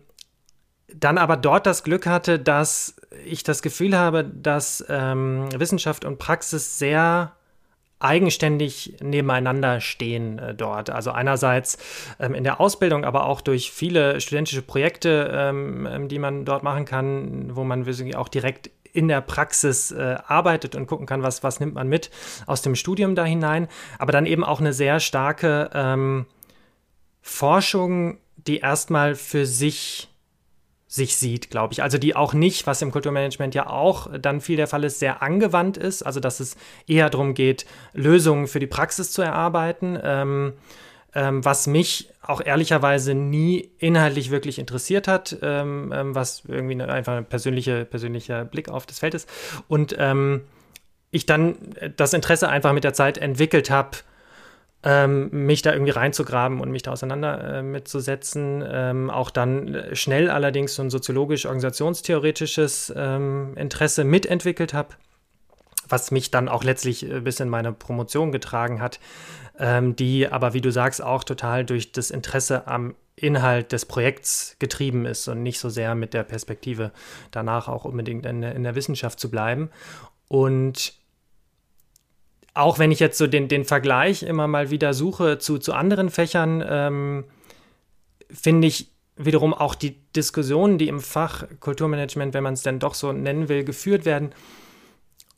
dann aber dort das Glück hatte, dass ich das Gefühl habe, dass ähm, Wissenschaft und Praxis sehr eigenständig nebeneinander stehen äh, dort. Also einerseits ähm, in der Ausbildung, aber auch durch viele studentische Projekte, ähm, ähm die man dort machen kann, wo man auch direkt in der Praxis äh, arbeitet und gucken kann, was, was nimmt man mit aus dem Studium da hinein. Aber dann eben auch eine sehr starke ähm, Forschung, die erstmal für sich sich sieht, glaube ich. Also die auch nicht, was im Kulturmanagement ja auch dann viel der Fall ist, sehr angewandt ist. Also dass es eher darum geht, Lösungen für die Praxis zu erarbeiten. Ähm, ähm, was mich auch ehrlicherweise nie inhaltlich wirklich interessiert hat, ähm, ähm, was irgendwie eine, einfach ein persönliche, persönlicher Blick auf das Feld ist. Und ähm, ich dann das Interesse einfach mit der Zeit entwickelt habe, ähm, mich da irgendwie reinzugraben und mich da auseinander äh, mitzusetzen. Ähm, auch dann schnell allerdings so ein soziologisch-organisationstheoretisches ähm, Interesse mitentwickelt habe, was mich dann auch letztlich äh, bis in meine Promotion getragen hat, ähm, die aber, wie du sagst, auch total durch das Interesse am Inhalt des Projekts getrieben ist und nicht so sehr mit der Perspektive danach auch unbedingt in der, in der Wissenschaft zu bleiben. Und auch wenn ich jetzt so den, den Vergleich immer mal wieder suche zu, zu anderen Fächern, ähm, finde ich wiederum auch die Diskussionen, die im Fach Kulturmanagement, wenn man es denn doch so nennen will, geführt werden,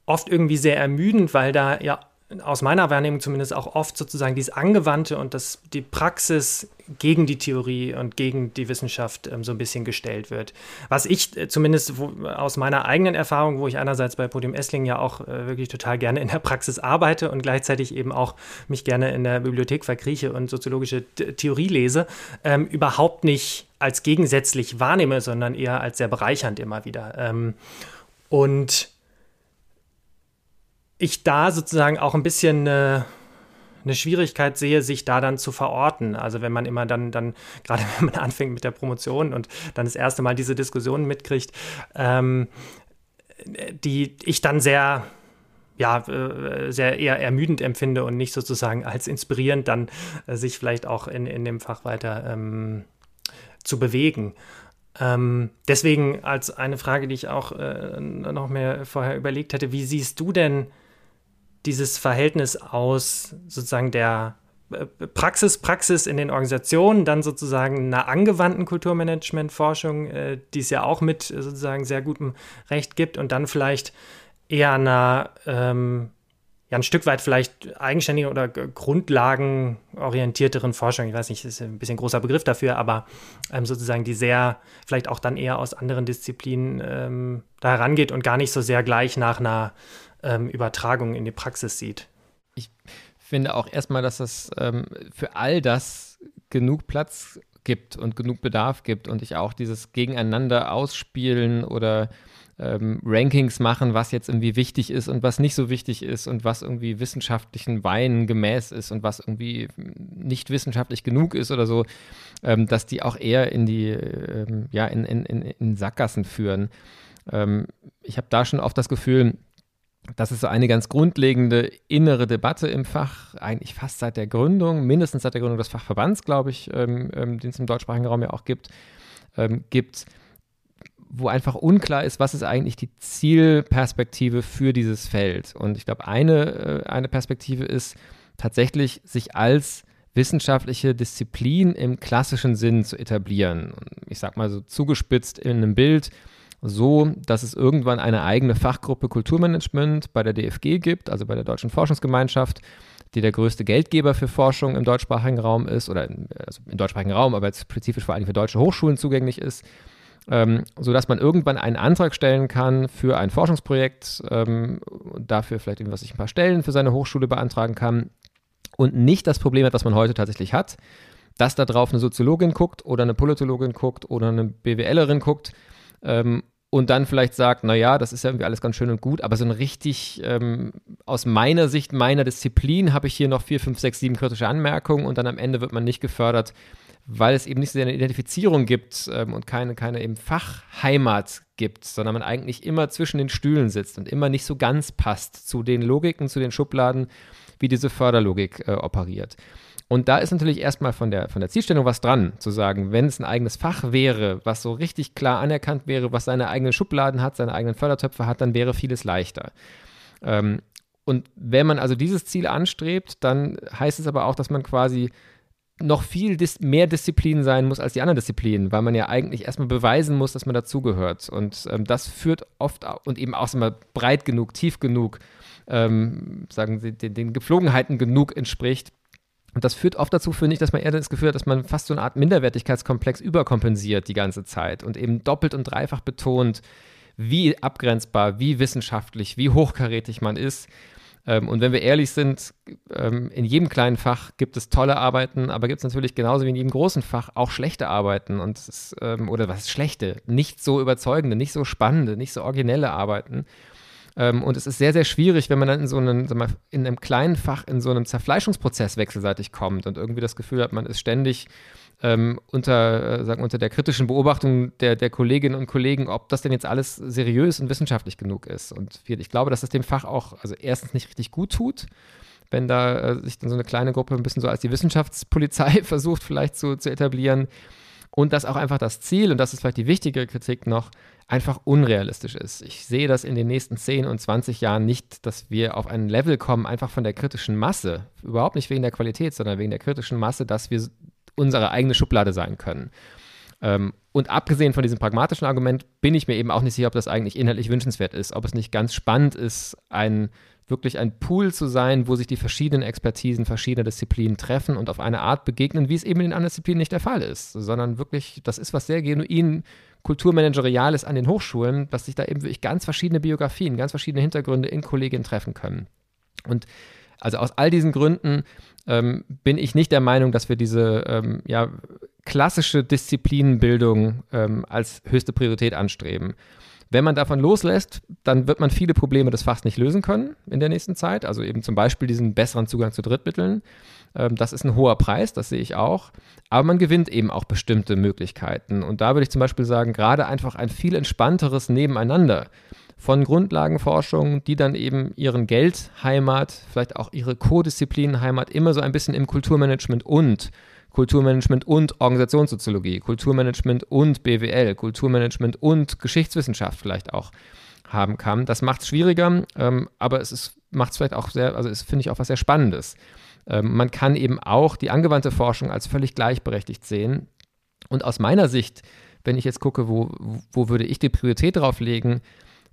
oft irgendwie sehr ermüdend, weil da ja aus meiner Wahrnehmung zumindest auch oft sozusagen dieses Angewandte und das, die Praxis gegen die Theorie und gegen die Wissenschaft ähm, so ein bisschen gestellt wird. Was ich äh, zumindest wo, aus meiner eigenen Erfahrung, wo ich einerseits bei Podium Essling ja auch äh, wirklich total gerne in der Praxis arbeite und gleichzeitig eben auch mich gerne in der Bibliothek verkrieche und soziologische Theorie lese, ähm, überhaupt nicht als gegensätzlich wahrnehme, sondern eher als sehr bereichernd immer wieder. Ähm, und ich da sozusagen auch ein bisschen eine, eine Schwierigkeit sehe, sich da dann zu verorten. Also wenn man immer dann, dann, gerade wenn man anfängt mit der Promotion und dann das erste Mal diese Diskussionen mitkriegt, ähm, die ich dann sehr ja, äh, sehr eher ermüdend empfinde und nicht sozusagen als inspirierend dann äh, sich vielleicht auch in, in dem Fach weiter ähm, zu bewegen. Ähm, deswegen als eine Frage, die ich auch äh, noch mehr vorher überlegt hätte, wie siehst du denn dieses Verhältnis aus sozusagen der äh, Praxis, Praxis in den Organisationen, dann sozusagen einer angewandten Kulturmanagement-Forschung, äh, die es ja auch mit sozusagen sehr gutem Recht gibt, und dann vielleicht eher einer, ähm, ja, ein Stück weit vielleicht eigenständigen oder grundlagenorientierteren Forschung. Ich weiß nicht, das ist ein bisschen großer Begriff dafür, aber ähm, sozusagen die sehr, vielleicht auch dann eher aus anderen Disziplinen ähm, da herangeht und gar nicht so sehr gleich nach einer ähm, Übertragung in die Praxis sieht. Ich finde auch erstmal, dass es ähm, für all das genug Platz gibt und genug Bedarf gibt und ich auch dieses Gegeneinander ausspielen oder ähm, Rankings machen, was jetzt irgendwie wichtig ist und was nicht so wichtig ist und was irgendwie wissenschaftlichen Weinen gemäß ist und was irgendwie nicht wissenschaftlich genug ist oder so, ähm, dass die auch eher in die, ähm, ja, in, in, in, in Sackgassen führen. Ähm, ich habe da schon oft das Gefühl, das ist so eine ganz grundlegende innere Debatte im Fach, eigentlich fast seit der Gründung, mindestens seit der Gründung des Fachverbands, glaube ich, ähm, ähm, den es im deutschsprachigen Raum ja auch gibt, ähm, gibt, wo einfach unklar ist, was ist eigentlich die Zielperspektive für dieses Feld. Und ich glaube, eine, äh, eine Perspektive ist tatsächlich, sich als wissenschaftliche Disziplin im klassischen Sinn zu etablieren. Ich sage mal so zugespitzt in einem Bild, so, dass es irgendwann eine eigene Fachgruppe Kulturmanagement bei der DFG gibt, also bei der Deutschen Forschungsgemeinschaft, die der größte Geldgeber für Forschung im deutschsprachigen Raum ist, oder also im deutschsprachigen Raum, aber jetzt spezifisch vor allem für deutsche Hochschulen zugänglich ist, ähm, sodass man irgendwann einen Antrag stellen kann für ein Forschungsprojekt ähm, und dafür vielleicht irgendwas sich ein paar Stellen für seine Hochschule beantragen kann und nicht das Problem hat, was man heute tatsächlich hat, dass da drauf eine Soziologin guckt oder eine Politologin guckt oder eine BWLerin guckt ähm, und dann vielleicht sagt, naja, das ist ja irgendwie alles ganz schön und gut, aber so ein richtig, ähm, aus meiner Sicht, meiner Disziplin, habe ich hier noch vier, fünf, sechs, sieben kritische Anmerkungen und dann am Ende wird man nicht gefördert, weil es eben nicht so eine Identifizierung gibt ähm, und keine, keine eben Fachheimat gibt, sondern man eigentlich immer zwischen den Stühlen sitzt und immer nicht so ganz passt zu den Logiken, zu den Schubladen, wie diese Förderlogik äh, operiert. Und da ist natürlich erstmal von der, von der Zielstellung was dran, zu sagen, wenn es ein eigenes Fach wäre, was so richtig klar anerkannt wäre, was seine eigenen Schubladen hat, seine eigenen Fördertöpfe hat, dann wäre vieles leichter. Ähm, und wenn man also dieses Ziel anstrebt, dann heißt es aber auch, dass man quasi noch viel dis mehr Disziplin sein muss als die anderen Disziplinen, weil man ja eigentlich erstmal beweisen muss, dass man dazugehört. Und ähm, das führt oft und eben auch mal breit genug, tief genug, ähm, sagen Sie, den, den Gepflogenheiten genug entspricht, und das führt oft dazu, finde ich, dass man eher das Gefühl hat, dass man fast so eine Art Minderwertigkeitskomplex überkompensiert die ganze Zeit und eben doppelt und dreifach betont, wie abgrenzbar, wie wissenschaftlich, wie hochkarätig man ist. Ähm, und wenn wir ehrlich sind, ähm, in jedem kleinen Fach gibt es tolle Arbeiten, aber gibt es natürlich genauso wie in jedem großen Fach auch schlechte Arbeiten und ist, ähm, oder was ist schlechte, nicht so überzeugende, nicht so spannende, nicht so originelle Arbeiten. Ähm, und es ist sehr, sehr schwierig, wenn man dann in so einem, mal, in einem kleinen Fach in so einem Zerfleischungsprozess wechselseitig kommt und irgendwie das Gefühl hat, man ist ständig ähm, unter, äh, sagen, unter der kritischen Beobachtung der, der Kolleginnen und Kollegen, ob das denn jetzt alles seriös und wissenschaftlich genug ist. Und ich glaube, dass das dem Fach auch, also erstens nicht richtig gut tut, wenn da äh, sich dann so eine kleine Gruppe ein bisschen so als die Wissenschaftspolizei versucht, vielleicht zu, zu etablieren. Und dass auch einfach das Ziel, und das ist vielleicht die wichtige Kritik noch, einfach unrealistisch ist. Ich sehe das in den nächsten 10 und 20 Jahren nicht, dass wir auf ein Level kommen, einfach von der kritischen Masse, überhaupt nicht wegen der Qualität, sondern wegen der kritischen Masse, dass wir unsere eigene Schublade sein können. Ähm, und abgesehen von diesem pragmatischen Argument bin ich mir eben auch nicht sicher, ob das eigentlich inhaltlich wünschenswert ist, ob es nicht ganz spannend ist, ein wirklich ein Pool zu sein, wo sich die verschiedenen Expertisen verschiedener Disziplinen treffen und auf eine Art begegnen, wie es eben in den anderen Disziplinen nicht der Fall ist, sondern wirklich, das ist was sehr genuin Kulturmanageriales an den Hochschulen, dass sich da eben wirklich ganz verschiedene Biografien, ganz verschiedene Hintergründe in Kolleginnen treffen können. Und also aus all diesen Gründen ähm, bin ich nicht der Meinung, dass wir diese ähm, ja, klassische Disziplinenbildung ähm, als höchste Priorität anstreben. Wenn man davon loslässt, dann wird man viele Probleme des Fachs nicht lösen können in der nächsten Zeit. Also eben zum Beispiel diesen besseren Zugang zu Drittmitteln. Ähm, das ist ein hoher Preis, das sehe ich auch. Aber man gewinnt eben auch bestimmte Möglichkeiten. Und da würde ich zum Beispiel sagen, gerade einfach ein viel entspannteres Nebeneinander von Grundlagenforschung, die dann eben ihren Geldheimat, vielleicht auch ihre Co-Disziplinenheimat immer so ein bisschen im Kulturmanagement und Kulturmanagement und Organisationssoziologie, Kulturmanagement und BWL, Kulturmanagement und Geschichtswissenschaft vielleicht auch haben kann. Das macht es schwieriger, ähm, aber es macht es vielleicht auch sehr, also es finde ich auch was sehr Spannendes. Ähm, man kann eben auch die angewandte Forschung als völlig gleichberechtigt sehen. Und aus meiner Sicht, wenn ich jetzt gucke, wo, wo würde ich die Priorität drauf legen,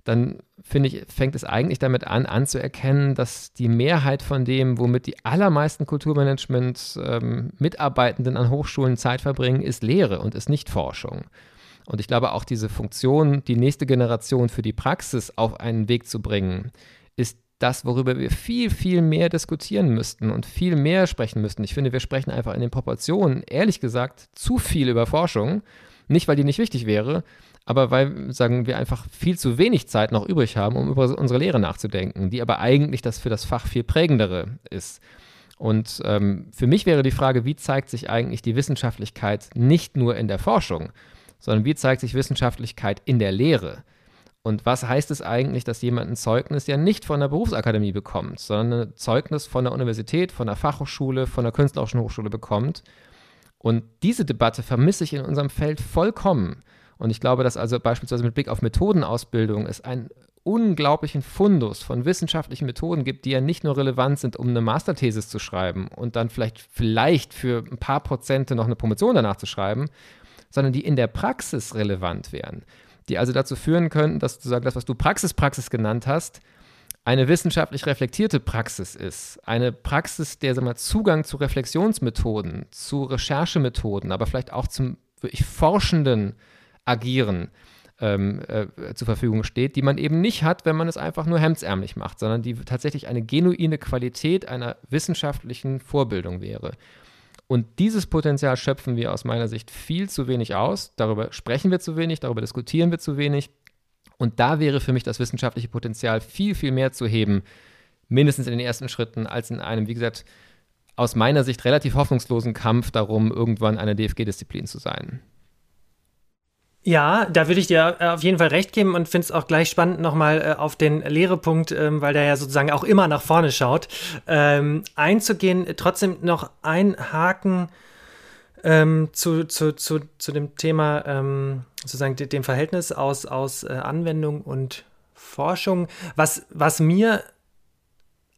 dann finde ich, fängt es eigentlich damit an, anzuerkennen, dass die Mehrheit von dem, womit die allermeisten Kulturmanagement-Mitarbeitenden ähm, an Hochschulen Zeit verbringen, ist Lehre und ist nicht Forschung. Und ich glaube, auch diese Funktion, die nächste Generation für die Praxis auf einen Weg zu bringen, ist das, worüber wir viel, viel mehr diskutieren müssten und viel mehr sprechen müssten. Ich finde, wir sprechen einfach in den Proportionen, ehrlich gesagt, zu viel über Forschung. Nicht, weil die nicht wichtig wäre, aber weil, sagen wir, einfach viel zu wenig Zeit noch übrig haben, um über unsere Lehre nachzudenken, die aber eigentlich das für das Fach viel prägendere ist. Und ähm, für mich wäre die Frage, wie zeigt sich eigentlich die Wissenschaftlichkeit nicht nur in der Forschung, sondern wie zeigt sich Wissenschaftlichkeit in der Lehre? Und was heißt es eigentlich, dass jemand ein Zeugnis ja nicht von der Berufsakademie bekommt, sondern ein Zeugnis von der Universität, von der Fachhochschule, von der Künstlerischen Hochschule bekommt? Und diese Debatte vermisse ich in unserem Feld vollkommen. Und ich glaube, dass also beispielsweise mit Blick auf Methodenausbildung es einen unglaublichen Fundus von wissenschaftlichen Methoden gibt, die ja nicht nur relevant sind, um eine Masterthesis zu schreiben und dann vielleicht, vielleicht für ein paar Prozente noch eine Promotion danach zu schreiben, sondern die in der Praxis relevant wären. Die also dazu führen könnten, dass sagst, das, was du Praxispraxis genannt hast, eine wissenschaftlich reflektierte Praxis ist. Eine Praxis, der mal, Zugang zu Reflexionsmethoden, zu Recherchemethoden, aber vielleicht auch zum wirklich forschenden Agieren ähm, äh, zur Verfügung steht, die man eben nicht hat, wenn man es einfach nur hemdsärmlich macht, sondern die tatsächlich eine genuine Qualität einer wissenschaftlichen Vorbildung wäre. Und dieses Potenzial schöpfen wir aus meiner Sicht viel zu wenig aus. Darüber sprechen wir zu wenig, darüber diskutieren wir zu wenig. Und da wäre für mich das wissenschaftliche Potenzial viel, viel mehr zu heben, mindestens in den ersten Schritten, als in einem, wie gesagt, aus meiner Sicht relativ hoffnungslosen Kampf darum, irgendwann eine DFG-Disziplin zu sein. Ja, da würde ich dir äh, auf jeden Fall recht geben und finde es auch gleich spannend, nochmal äh, auf den Lehrepunkt, ähm, weil der ja sozusagen auch immer nach vorne schaut, ähm, einzugehen. Trotzdem noch ein Haken ähm, zu, zu, zu, zu dem Thema, ähm, sozusagen dem Verhältnis aus, aus äh, Anwendung und Forschung. Was, was mir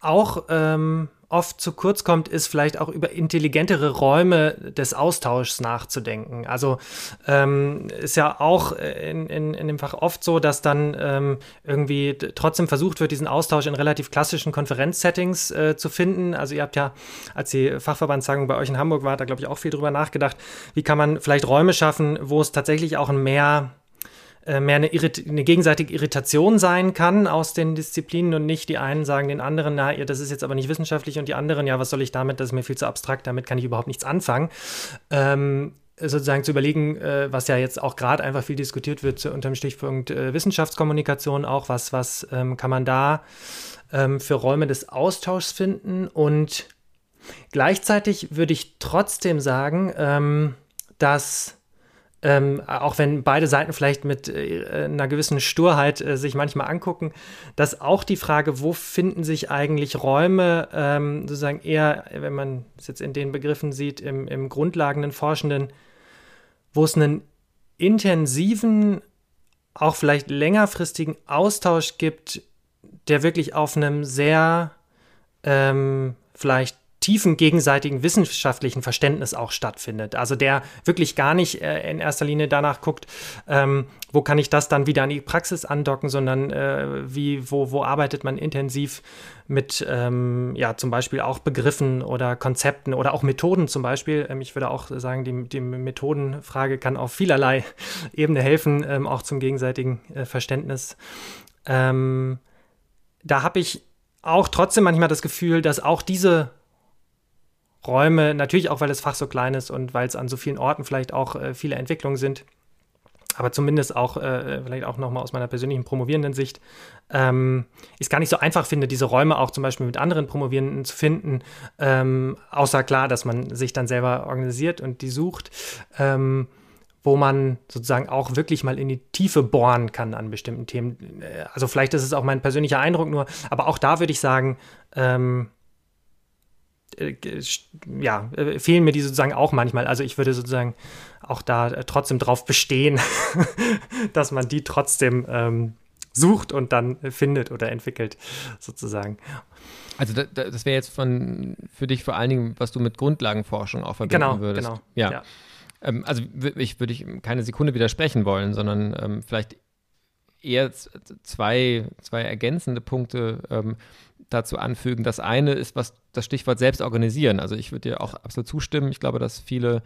auch ähm, oft zu kurz kommt, ist vielleicht auch über intelligentere Räume des Austauschs nachzudenken. Also ähm, ist ja auch in, in, in dem Fach oft so, dass dann ähm, irgendwie trotzdem versucht wird, diesen Austausch in relativ klassischen Konferenzsettings äh, zu finden. Also ihr habt ja, als die Fachverbandstagung bei euch in Hamburg war, da glaube ich auch viel drüber nachgedacht, wie kann man vielleicht Räume schaffen, wo es tatsächlich auch ein mehr mehr eine, eine, gegenseitige Irritation sein kann aus den Disziplinen und nicht die einen sagen den anderen, na, das ist jetzt aber nicht wissenschaftlich und die anderen, ja, was soll ich damit, das ist mir viel zu abstrakt, damit kann ich überhaupt nichts anfangen. Ähm, sozusagen zu überlegen, äh, was ja jetzt auch gerade einfach viel diskutiert wird unter dem Stichpunkt äh, Wissenschaftskommunikation auch, was, was ähm, kann man da ähm, für Räume des Austauschs finden und gleichzeitig würde ich trotzdem sagen, ähm, dass ähm, auch wenn beide Seiten vielleicht mit äh, einer gewissen Sturheit äh, sich manchmal angucken, dass auch die Frage, wo finden sich eigentlich Räume, ähm, sozusagen eher, wenn man es jetzt in den Begriffen sieht, im, im grundlagenden Forschenden, wo es einen intensiven, auch vielleicht längerfristigen Austausch gibt, der wirklich auf einem sehr ähm, vielleicht tiefen gegenseitigen wissenschaftlichen Verständnis auch stattfindet. Also der wirklich gar nicht äh, in erster Linie danach guckt, ähm, wo kann ich das dann wieder an die Praxis andocken, sondern äh, wie, wo, wo arbeitet man intensiv mit, ähm, ja, zum Beispiel auch Begriffen oder Konzepten oder auch Methoden zum Beispiel. Ähm, ich würde auch sagen, die, die Methodenfrage kann auf vielerlei Ebene helfen, ähm, auch zum gegenseitigen äh, Verständnis. Ähm, da habe ich auch trotzdem manchmal das Gefühl, dass auch diese Räume, natürlich auch, weil das Fach so klein ist und weil es an so vielen Orten vielleicht auch äh, viele Entwicklungen sind, aber zumindest auch, äh, vielleicht auch nochmal aus meiner persönlichen promovierenden Sicht, ähm, ich gar nicht so einfach finde, diese Räume auch zum Beispiel mit anderen Promovierenden zu finden, ähm, außer klar, dass man sich dann selber organisiert und die sucht, ähm, wo man sozusagen auch wirklich mal in die Tiefe bohren kann an bestimmten Themen. Äh, also vielleicht ist es auch mein persönlicher Eindruck nur, aber auch da würde ich sagen, ähm, äh, ja, äh, fehlen mir die sozusagen auch manchmal. Also ich würde sozusagen auch da äh, trotzdem drauf bestehen, dass man die trotzdem ähm, sucht und dann findet oder entwickelt, sozusagen. Also da, da, das wäre jetzt von für dich vor allen Dingen, was du mit Grundlagenforschung auch verbinden genau, würdest. Genau, ja. ja. Ähm, also ich würde ich keine Sekunde widersprechen wollen, sondern ähm, vielleicht eher zwei, zwei ergänzende Punkte. Ähm, dazu anfügen. Das eine ist, was das Stichwort selbst organisieren. Also ich würde dir auch absolut zustimmen. Ich glaube, dass viele,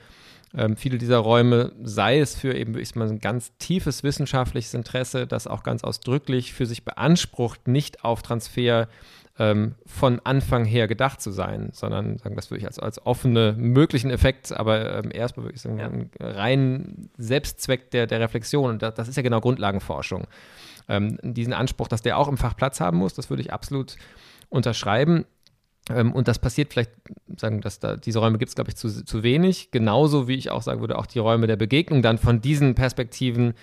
ähm, viele dieser Räume, sei es für eben ich mal, ein ganz tiefes wissenschaftliches Interesse, das auch ganz ausdrücklich für sich beansprucht, nicht auf Transfer ähm, von Anfang her gedacht zu sein, sondern sagen das wirklich als, als offene möglichen Effekt, aber ähm, erstmal wirklich sagen, ja. ein rein Selbstzweck der, der Reflexion. Und das, das ist ja genau Grundlagenforschung. Ähm, diesen Anspruch, dass der auch im Fach Platz haben muss, das würde ich absolut unterschreiben. Ähm, und das passiert vielleicht, sagen, dass da diese Räume gibt es, glaube ich, zu, zu wenig. Genauso wie ich auch sagen würde, auch die Räume der Begegnung dann von diesen Perspektiven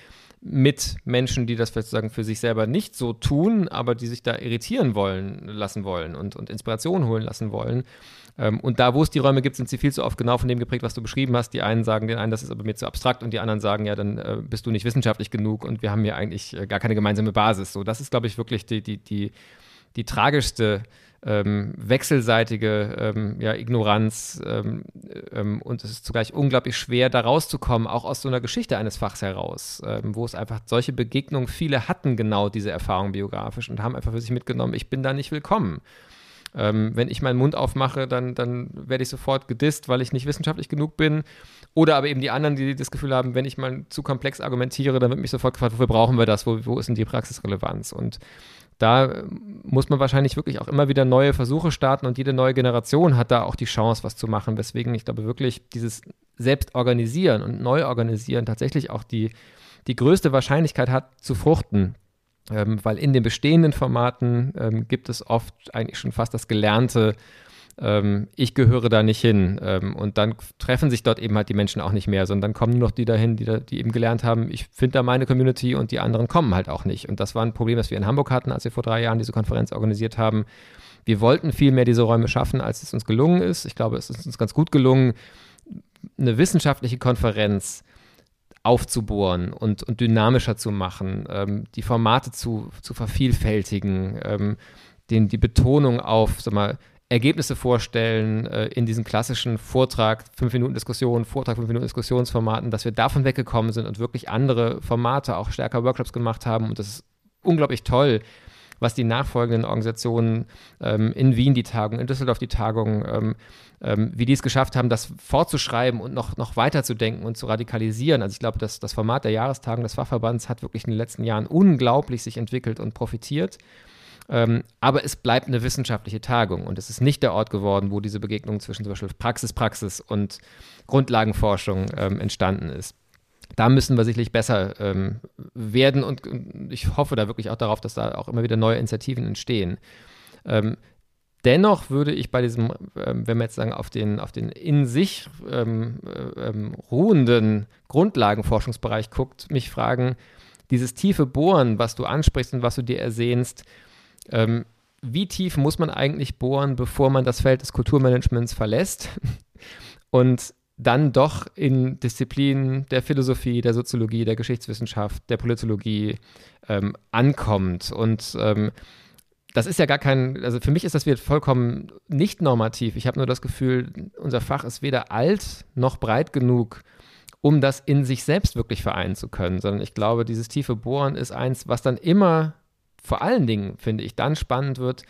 mit Menschen, die das vielleicht sagen für sich selber nicht so tun, aber die sich da irritieren wollen, lassen wollen und, und Inspiration holen lassen wollen. Ähm, und da, wo es die Räume gibt, sind sie viel zu oft genau von dem geprägt, was du beschrieben hast. Die einen sagen den einen, das ist aber mir zu abstrakt und die anderen sagen, ja, dann äh, bist du nicht wissenschaftlich genug und wir haben hier eigentlich äh, gar keine gemeinsame Basis. So, das ist, glaube ich, wirklich die, die, die, die tragischste ähm, wechselseitige ähm, ja, Ignoranz ähm, ähm, und es ist zugleich unglaublich schwer, da rauszukommen, auch aus so einer Geschichte eines Fachs heraus, ähm, wo es einfach solche Begegnungen, viele hatten genau diese Erfahrung biografisch und haben einfach für sich mitgenommen, ich bin da nicht willkommen. Ähm, wenn ich meinen Mund aufmache, dann, dann werde ich sofort gedisst, weil ich nicht wissenschaftlich genug bin. Oder aber eben die anderen, die das Gefühl haben, wenn ich mal zu komplex argumentiere, dann wird mich sofort gefragt, wofür brauchen wir das? Wo, wo ist denn die Praxisrelevanz? Und da muss man wahrscheinlich wirklich auch immer wieder neue Versuche starten und jede neue Generation hat da auch die Chance, was zu machen. Weswegen ich glaube wirklich dieses Selbstorganisieren und Neuorganisieren tatsächlich auch die, die größte Wahrscheinlichkeit hat zu fruchten. Ähm, weil in den bestehenden Formaten ähm, gibt es oft eigentlich schon fast das Gelernte, ähm, ich gehöre da nicht hin. Ähm, und dann treffen sich dort eben halt die Menschen auch nicht mehr, sondern dann kommen nur noch die dahin, die, da, die eben gelernt haben, ich finde da meine Community und die anderen kommen halt auch nicht. Und das war ein Problem, das wir in Hamburg hatten, als wir vor drei Jahren diese Konferenz organisiert haben. Wir wollten viel mehr diese Räume schaffen, als es uns gelungen ist. Ich glaube, es ist uns ganz gut gelungen, eine wissenschaftliche Konferenz aufzubohren und, und dynamischer zu machen, ähm, die Formate zu, zu vervielfältigen, ähm, den, die Betonung auf, sag mal, Ergebnisse vorstellen äh, in diesen klassischen Vortrag, fünf Minuten Diskussion, Vortrag, fünf Minuten Diskussionsformaten, dass wir davon weggekommen sind und wirklich andere Formate, auch stärker Workshops gemacht haben. Und das ist unglaublich toll, was die nachfolgenden Organisationen ähm, in Wien die Tagung, in Düsseldorf die Tagung, ähm, ähm, wie die es geschafft haben, das fortzuschreiben und noch, noch weiter zu denken und zu radikalisieren. Also ich glaube, das Format der Jahrestagen des Fachverbands hat wirklich in den letzten Jahren unglaublich sich entwickelt und profitiert. Ähm, aber es bleibt eine wissenschaftliche Tagung und es ist nicht der Ort geworden, wo diese Begegnung zwischen zum Beispiel Praxis, Praxis und Grundlagenforschung ähm, entstanden ist. Da müssen wir sicherlich besser ähm, werden und, ich hoffe da wirklich auch darauf, dass da auch immer wieder neue Initiativen entstehen. Ähm, Dennoch würde ich bei diesem, ähm, wenn wir jetzt sagen, auf den, auf den in sich ähm, äh, ähm, ruhenden Grundlagenforschungsbereich guckt, mich fragen, dieses tiefe Bohren, was du ansprichst und was du dir ersehnst, ähm, wie tief muss man eigentlich bohren, bevor man das Feld des Kulturmanagements verlässt und dann doch in Disziplinen der Philosophie, der Soziologie, der Geschichtswissenschaft, der Politologie ähm, ankommt. Und ähm, das ist ja gar kein, also für mich ist das wieder vollkommen nicht normativ. Ich habe nur das Gefühl, unser Fach ist weder alt noch breit genug, um das in sich selbst wirklich vereinen zu können, sondern ich glaube, dieses tiefe Bohren ist eins, was dann immer vor allen Dingen, finde ich, dann spannend wird,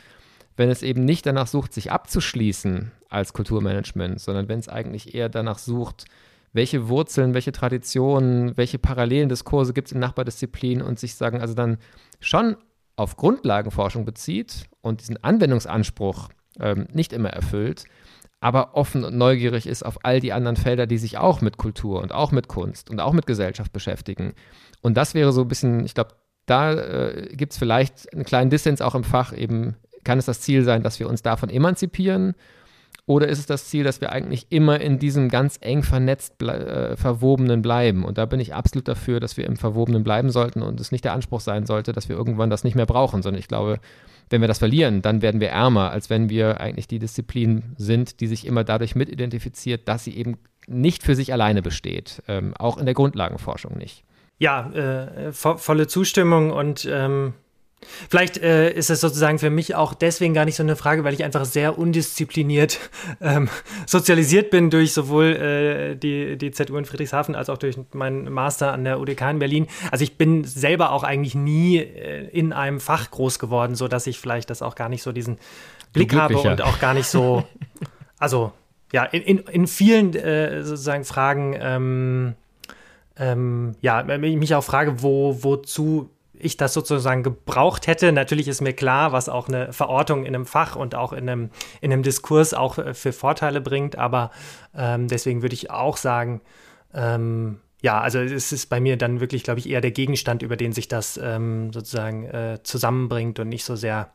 wenn es eben nicht danach sucht, sich abzuschließen als Kulturmanagement, sondern wenn es eigentlich eher danach sucht, welche Wurzeln, welche Traditionen, welche parallelen Diskurse gibt es in Nachbardisziplinen und sich sagen, also dann schon auf Grundlagenforschung bezieht und diesen Anwendungsanspruch ähm, nicht immer erfüllt, aber offen und neugierig ist auf all die anderen Felder, die sich auch mit Kultur und auch mit Kunst und auch mit Gesellschaft beschäftigen. Und das wäre so ein bisschen, ich glaube, da äh, gibt es vielleicht einen kleinen Dissens auch im Fach. Eben kann es das Ziel sein, dass wir uns davon emanzipieren oder ist es das Ziel, dass wir eigentlich immer in diesem ganz eng vernetzt ble äh, Verwobenen bleiben? Und da bin ich absolut dafür, dass wir im Verwobenen bleiben sollten und es nicht der Anspruch sein sollte, dass wir irgendwann das nicht mehr brauchen, sondern ich glaube, wenn wir das verlieren, dann werden wir ärmer, als wenn wir eigentlich die Disziplin sind, die sich immer dadurch mitidentifiziert, dass sie eben nicht für sich alleine besteht, ähm, auch in der Grundlagenforschung nicht. Ja, äh, vo volle Zustimmung und ähm, Vielleicht äh, ist es sozusagen für mich auch deswegen gar nicht so eine Frage, weil ich einfach sehr undiszipliniert ähm, sozialisiert bin durch sowohl äh, die, die ZU in Friedrichshafen als auch durch meinen Master an der UDK in Berlin. Also ich bin selber auch eigentlich nie äh, in einem Fach groß geworden, so dass ich vielleicht das auch gar nicht so diesen Blick habe und auch gar nicht so, also ja, in, in, in vielen äh, sozusagen Fragen, ähm, ähm, ja, mich auch frage, wo, wozu ich das sozusagen gebraucht hätte. Natürlich ist mir klar, was auch eine Verortung in einem Fach und auch in einem, in einem Diskurs auch äh, für Vorteile bringt, aber ähm, deswegen würde ich auch sagen, ähm, ja, also es ist bei mir dann wirklich, glaube ich, eher der Gegenstand, über den sich das ähm, sozusagen äh, zusammenbringt und nicht so sehr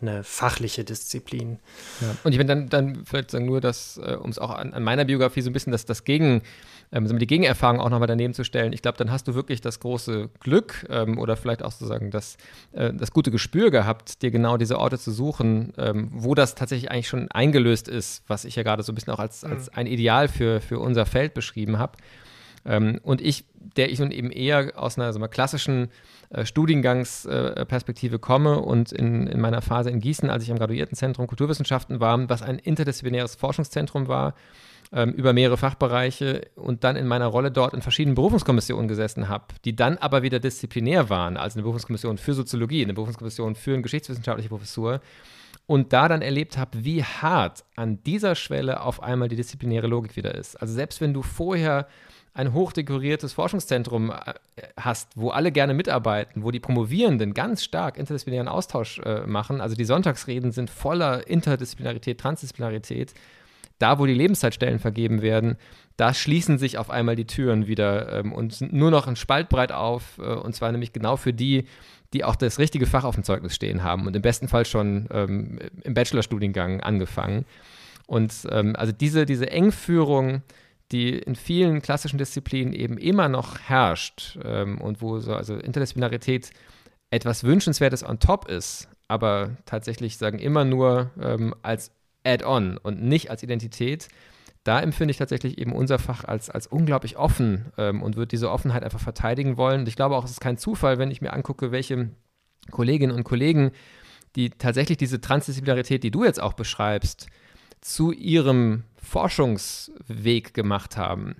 eine fachliche Disziplin. Ja. Und ich bin dann, dann vielleicht sagen nur, dass, äh, um es auch an, an, meiner Biografie so ein bisschen das, das Gegen, ähm, die Gegenerfahrung auch nochmal daneben zu stellen, ich glaube, dann hast du wirklich das große Glück ähm, oder vielleicht auch sozusagen das, äh, das gute Gespür gehabt, dir genau diese Orte zu suchen, ähm, wo das tatsächlich eigentlich schon eingelöst ist, was ich ja gerade so ein bisschen auch als, als mhm. ein Ideal für, für unser Feld beschrieben habe. Ähm, und ich, der ich nun eben eher aus einer, so einer klassischen äh, Studiengangsperspektive äh, komme und in, in meiner Phase in Gießen, als ich am Graduiertenzentrum Kulturwissenschaften war, was ein interdisziplinäres Forschungszentrum war, ähm, über mehrere Fachbereiche und dann in meiner Rolle dort in verschiedenen Berufungskommissionen gesessen habe, die dann aber wieder disziplinär waren, also eine Berufungskommission für Soziologie, eine Berufungskommission für eine geschichtswissenschaftliche Professur und da dann erlebt habe, wie hart an dieser Schwelle auf einmal die disziplinäre Logik wieder ist. Also selbst wenn du vorher ein hochdekoriertes Forschungszentrum äh, hast, wo alle gerne mitarbeiten, wo die Promovierenden ganz stark interdisziplinären Austausch äh, machen, also die Sonntagsreden sind voller Interdisziplinarität, Transdisziplinarität, da, wo die Lebenszeitstellen vergeben werden, da schließen sich auf einmal die Türen wieder ähm, und nur noch ein Spaltbreit auf, äh, und zwar nämlich genau für die, die auch das richtige Fach auf dem Zeugnis stehen haben und im besten Fall schon ähm, im Bachelorstudiengang angefangen. Und ähm, also diese, diese Engführung, die in vielen klassischen Disziplinen eben immer noch herrscht ähm, und wo so also Interdisziplinarität etwas Wünschenswertes on top ist, aber tatsächlich sagen immer nur ähm, als Add-on und nicht als Identität, da empfinde ich tatsächlich eben unser Fach als, als unglaublich offen ähm, und würde diese Offenheit einfach verteidigen wollen. Und ich glaube auch, es ist kein Zufall, wenn ich mir angucke, welche Kolleginnen und Kollegen, die tatsächlich diese Transdisziplinarität, die du jetzt auch beschreibst, zu ihrem Forschungsweg gemacht haben,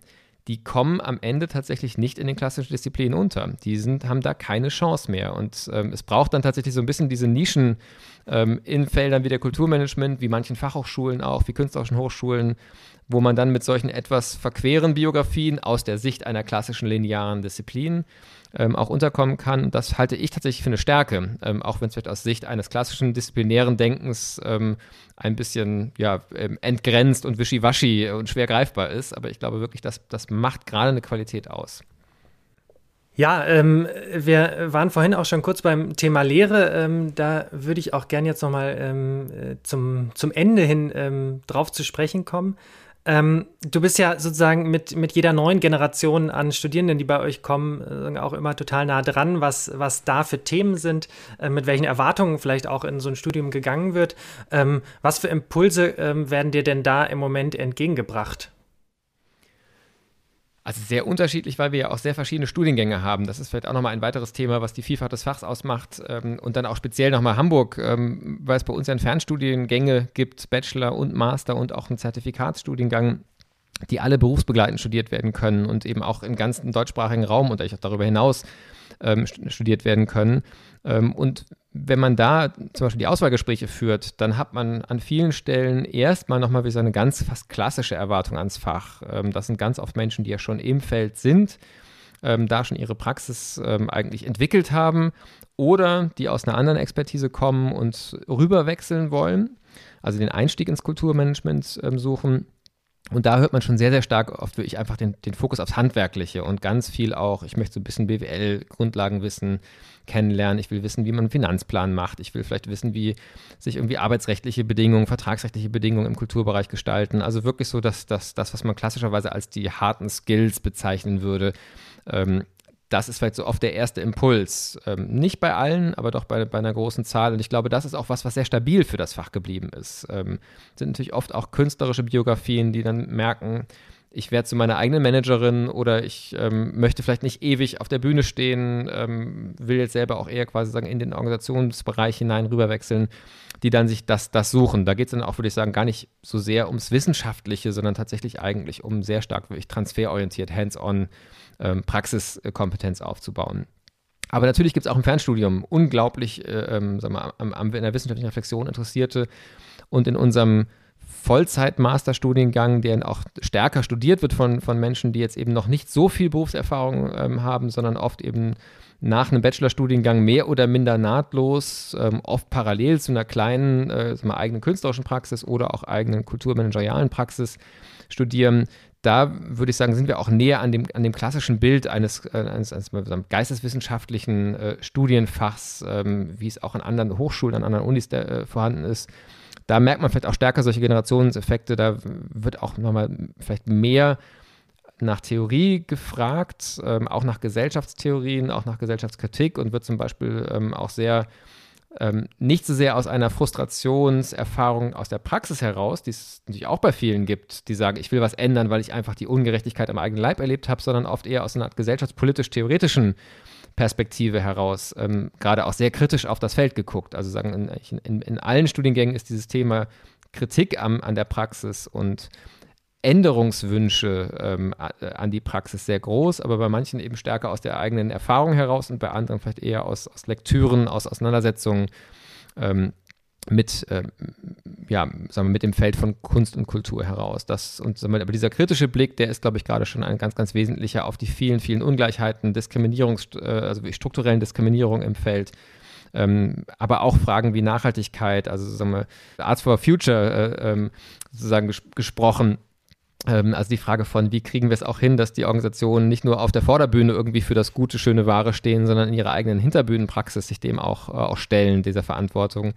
die kommen am Ende tatsächlich nicht in den klassischen Disziplinen unter. Die sind, haben da keine Chance mehr. Und ähm, es braucht dann tatsächlich so ein bisschen diese Nischen ähm, in Feldern wie der Kulturmanagement, wie manchen Fachhochschulen auch, wie künstlerischen Hochschulen, wo man dann mit solchen etwas verqueren Biografien aus der Sicht einer klassischen linearen Disziplin ähm, auch unterkommen kann. Das halte ich tatsächlich für eine Stärke, ähm, auch wenn es vielleicht aus Sicht eines klassischen disziplinären Denkens ähm, ein bisschen ja, ähm, entgrenzt und wischiwaschi und schwer greifbar ist. Aber ich glaube wirklich, dass das macht gerade eine Qualität aus. Ja, ähm, wir waren vorhin auch schon kurz beim Thema Lehre. Ähm, da würde ich auch gerne jetzt nochmal ähm, äh, zum, zum Ende hin ähm, drauf zu sprechen kommen. Ähm, du bist ja sozusagen mit, mit jeder neuen Generation an Studierenden, die bei euch kommen, äh, auch immer total nah dran, was, was da für Themen sind, äh, mit welchen Erwartungen vielleicht auch in so ein Studium gegangen wird. Ähm, was für Impulse werden dir denn da im Moment entgegengebracht? Also sehr unterschiedlich, weil wir ja auch sehr verschiedene Studiengänge haben. Das ist vielleicht auch nochmal ein weiteres Thema, was die Vielfalt des Fachs ausmacht. Ähm, und dann auch speziell nochmal Hamburg, ähm, weil es bei uns ja Fernstudiengänge gibt, Bachelor und Master und auch einen Zertifikatsstudiengang, die alle berufsbegleitend studiert werden können und eben auch im ganzen deutschsprachigen Raum und auch darüber hinaus ähm, studiert werden können. Und wenn man da zum Beispiel die Auswahlgespräche führt, dann hat man an vielen Stellen erstmal nochmal wie so eine ganz fast klassische Erwartung ans Fach. Ähm, das sind ganz oft Menschen, die ja schon im Feld sind, ähm, da schon ihre Praxis ähm, eigentlich entwickelt haben oder die aus einer anderen Expertise kommen und rüberwechseln wollen, also den Einstieg ins Kulturmanagement suchen. Und da hört man schon sehr, sehr stark oft wirklich einfach den, den Fokus aufs Handwerkliche und ganz viel auch, ich möchte so ein bisschen BWL-Grundlagenwissen kennenlernen, ich will wissen, wie man einen Finanzplan macht, ich will vielleicht wissen, wie sich irgendwie arbeitsrechtliche Bedingungen, vertragsrechtliche Bedingungen im Kulturbereich gestalten. Also wirklich so, dass, das, was man klassischerweise als die harten Skills bezeichnen würde, ähm, das ist vielleicht so oft der erste Impuls. Ähm, nicht bei allen, aber doch bei, bei, einer großen Zahl. Und ich glaube, das ist auch was, was sehr stabil für das Fach geblieben ist. Ähm, sind natürlich oft auch künstlerische Biografien, die dann merken, ich werde zu meiner eigenen Managerin oder ich ähm, möchte vielleicht nicht ewig auf der Bühne stehen, ähm, will jetzt selber auch eher quasi sagen in den Organisationsbereich hinein rüberwechseln, die dann sich das, das suchen. Da geht es dann auch, würde ich sagen, gar nicht so sehr ums Wissenschaftliche, sondern tatsächlich eigentlich um sehr stark wirklich transferorientiert, hands-on ähm, Praxiskompetenz aufzubauen. Aber natürlich gibt es auch im Fernstudium unglaublich, äh, ähm, sagen wir, am, am, in der wissenschaftlichen Reflexion Interessierte und in unserem Vollzeit-Masterstudiengang, der auch stärker studiert wird von, von Menschen, die jetzt eben noch nicht so viel Berufserfahrung ähm, haben, sondern oft eben nach einem Bachelorstudiengang mehr oder minder nahtlos, ähm, oft parallel zu einer kleinen, äh, mal, eigenen künstlerischen Praxis oder auch eigenen kulturmanagerialen Praxis studieren. Da würde ich sagen, sind wir auch näher an dem, an dem klassischen Bild eines, äh, eines, eines geisteswissenschaftlichen äh, Studienfachs, ähm, wie es auch an anderen Hochschulen, an anderen Unis der, äh, vorhanden ist da merkt man vielleicht auch stärker solche Generationseffekte. Da wird auch nochmal vielleicht mehr nach Theorie gefragt, ähm, auch nach Gesellschaftstheorien, auch nach Gesellschaftskritik und wird zum Beispiel ähm, auch sehr ähm, nicht so sehr aus einer Frustrationserfahrung aus der Praxis heraus, die es natürlich auch bei vielen gibt, die sagen, ich will was ändern, weil ich einfach die Ungerechtigkeit am eigenen Leib erlebt habe, sondern oft eher aus einer gesellschaftspolitisch-theoretischen Perspektive heraus ähm, gerade auch sehr kritisch auf das Feld geguckt. Also sagen, in, in, in allen Studiengängen ist dieses Thema Kritik am, an der Praxis und Änderungswünsche ähm, an die Praxis sehr groß, aber bei manchen eben stärker aus der eigenen Erfahrung heraus und bei anderen vielleicht eher aus, aus Lektüren, aus Auseinandersetzungen ähm, mit, äh, ja, sagen wir, mit dem Feld von Kunst und Kultur heraus. Das, und sagen wir, aber dieser kritische Blick, der ist, glaube ich, gerade schon ein ganz, ganz wesentlicher auf die vielen, vielen Ungleichheiten, Diskriminierungs, äh, also strukturellen Diskriminierung im Feld. Ähm, aber auch Fragen wie Nachhaltigkeit, also sagen wir, Arts for Future äh, ähm, sozusagen ges gesprochen, ähm, also die Frage von, wie kriegen wir es auch hin, dass die Organisationen nicht nur auf der Vorderbühne irgendwie für das gute, schöne Ware stehen, sondern in ihrer eigenen Hinterbühnenpraxis sich dem auch, äh, auch stellen, dieser Verantwortung.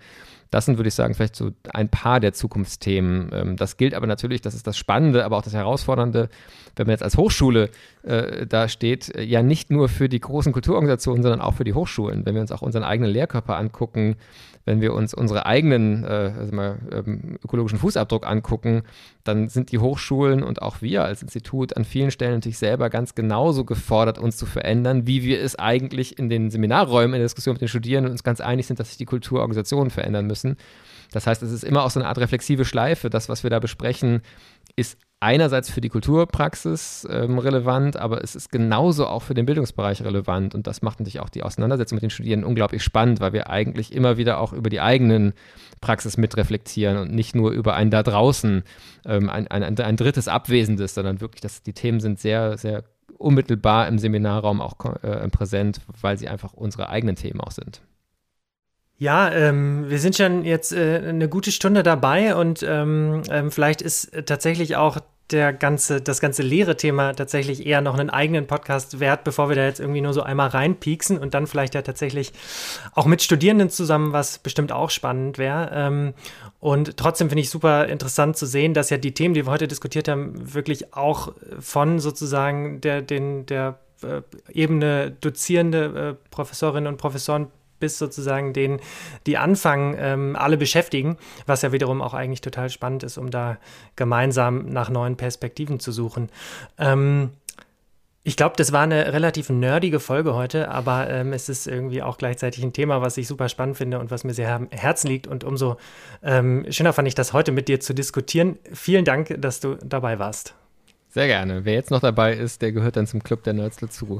Das sind, würde ich sagen, vielleicht so ein paar der Zukunftsthemen. Ähm, das gilt aber natürlich, das ist das Spannende, aber auch das Herausfordernde, wenn man jetzt als Hochschule äh, da steht, äh, ja nicht nur für die großen Kulturorganisationen, sondern auch für die Hochschulen. Wenn wir uns auch unseren eigenen Lehrkörper angucken, wenn wir uns unsere eigenen äh, also mal, ähm, ökologischen Fußabdruck angucken, dann sind die Hochschulen und auch wir als Institut an vielen Stellen natürlich selber ganz genauso gefordert, uns zu verändern, wie wir es eigentlich in den Seminarräumen in der Diskussion mit den Studierenden uns ganz einig sind, dass sich die Kulturorganisationen verändern müssen. Das heißt, es ist immer auch so eine Art reflexive Schleife. Das, was wir da besprechen, ist einerseits für die Kulturpraxis ähm, relevant, aber es ist genauso auch für den Bildungsbereich relevant. Und das macht natürlich auch die Auseinandersetzung mit den Studierenden unglaublich spannend, weil wir eigentlich immer wieder auch über die eigenen Praxis mitreflektieren und nicht nur über ein da draußen, ähm, ein, ein, ein drittes Abwesendes, sondern wirklich, dass die Themen sind sehr, sehr unmittelbar im Seminarraum auch äh, präsent, weil sie einfach unsere eigenen Themen auch sind. Ja, ähm, wir sind schon jetzt äh, eine gute Stunde dabei und ähm, ähm, vielleicht ist tatsächlich auch der ganze, das ganze Lehre-Thema tatsächlich eher noch einen eigenen Podcast wert, bevor wir da jetzt irgendwie nur so einmal reinpieksen und dann vielleicht ja tatsächlich auch mit Studierenden zusammen, was bestimmt auch spannend wäre. Ähm, und trotzdem finde ich super interessant zu sehen, dass ja die Themen, die wir heute diskutiert haben, wirklich auch von sozusagen der, den, der äh, Ebene dozierende äh, Professorinnen und Professoren bis sozusagen den, die anfangen, ähm, alle beschäftigen, was ja wiederum auch eigentlich total spannend ist, um da gemeinsam nach neuen Perspektiven zu suchen. Ähm, ich glaube, das war eine relativ nerdige Folge heute, aber ähm, es ist irgendwie auch gleichzeitig ein Thema, was ich super spannend finde und was mir sehr am Herzen liegt. Und umso ähm, schöner fand ich das heute mit dir zu diskutieren. Vielen Dank, dass du dabei warst. Sehr gerne. Wer jetzt noch dabei ist, der gehört dann zum Club der Nerds dazu.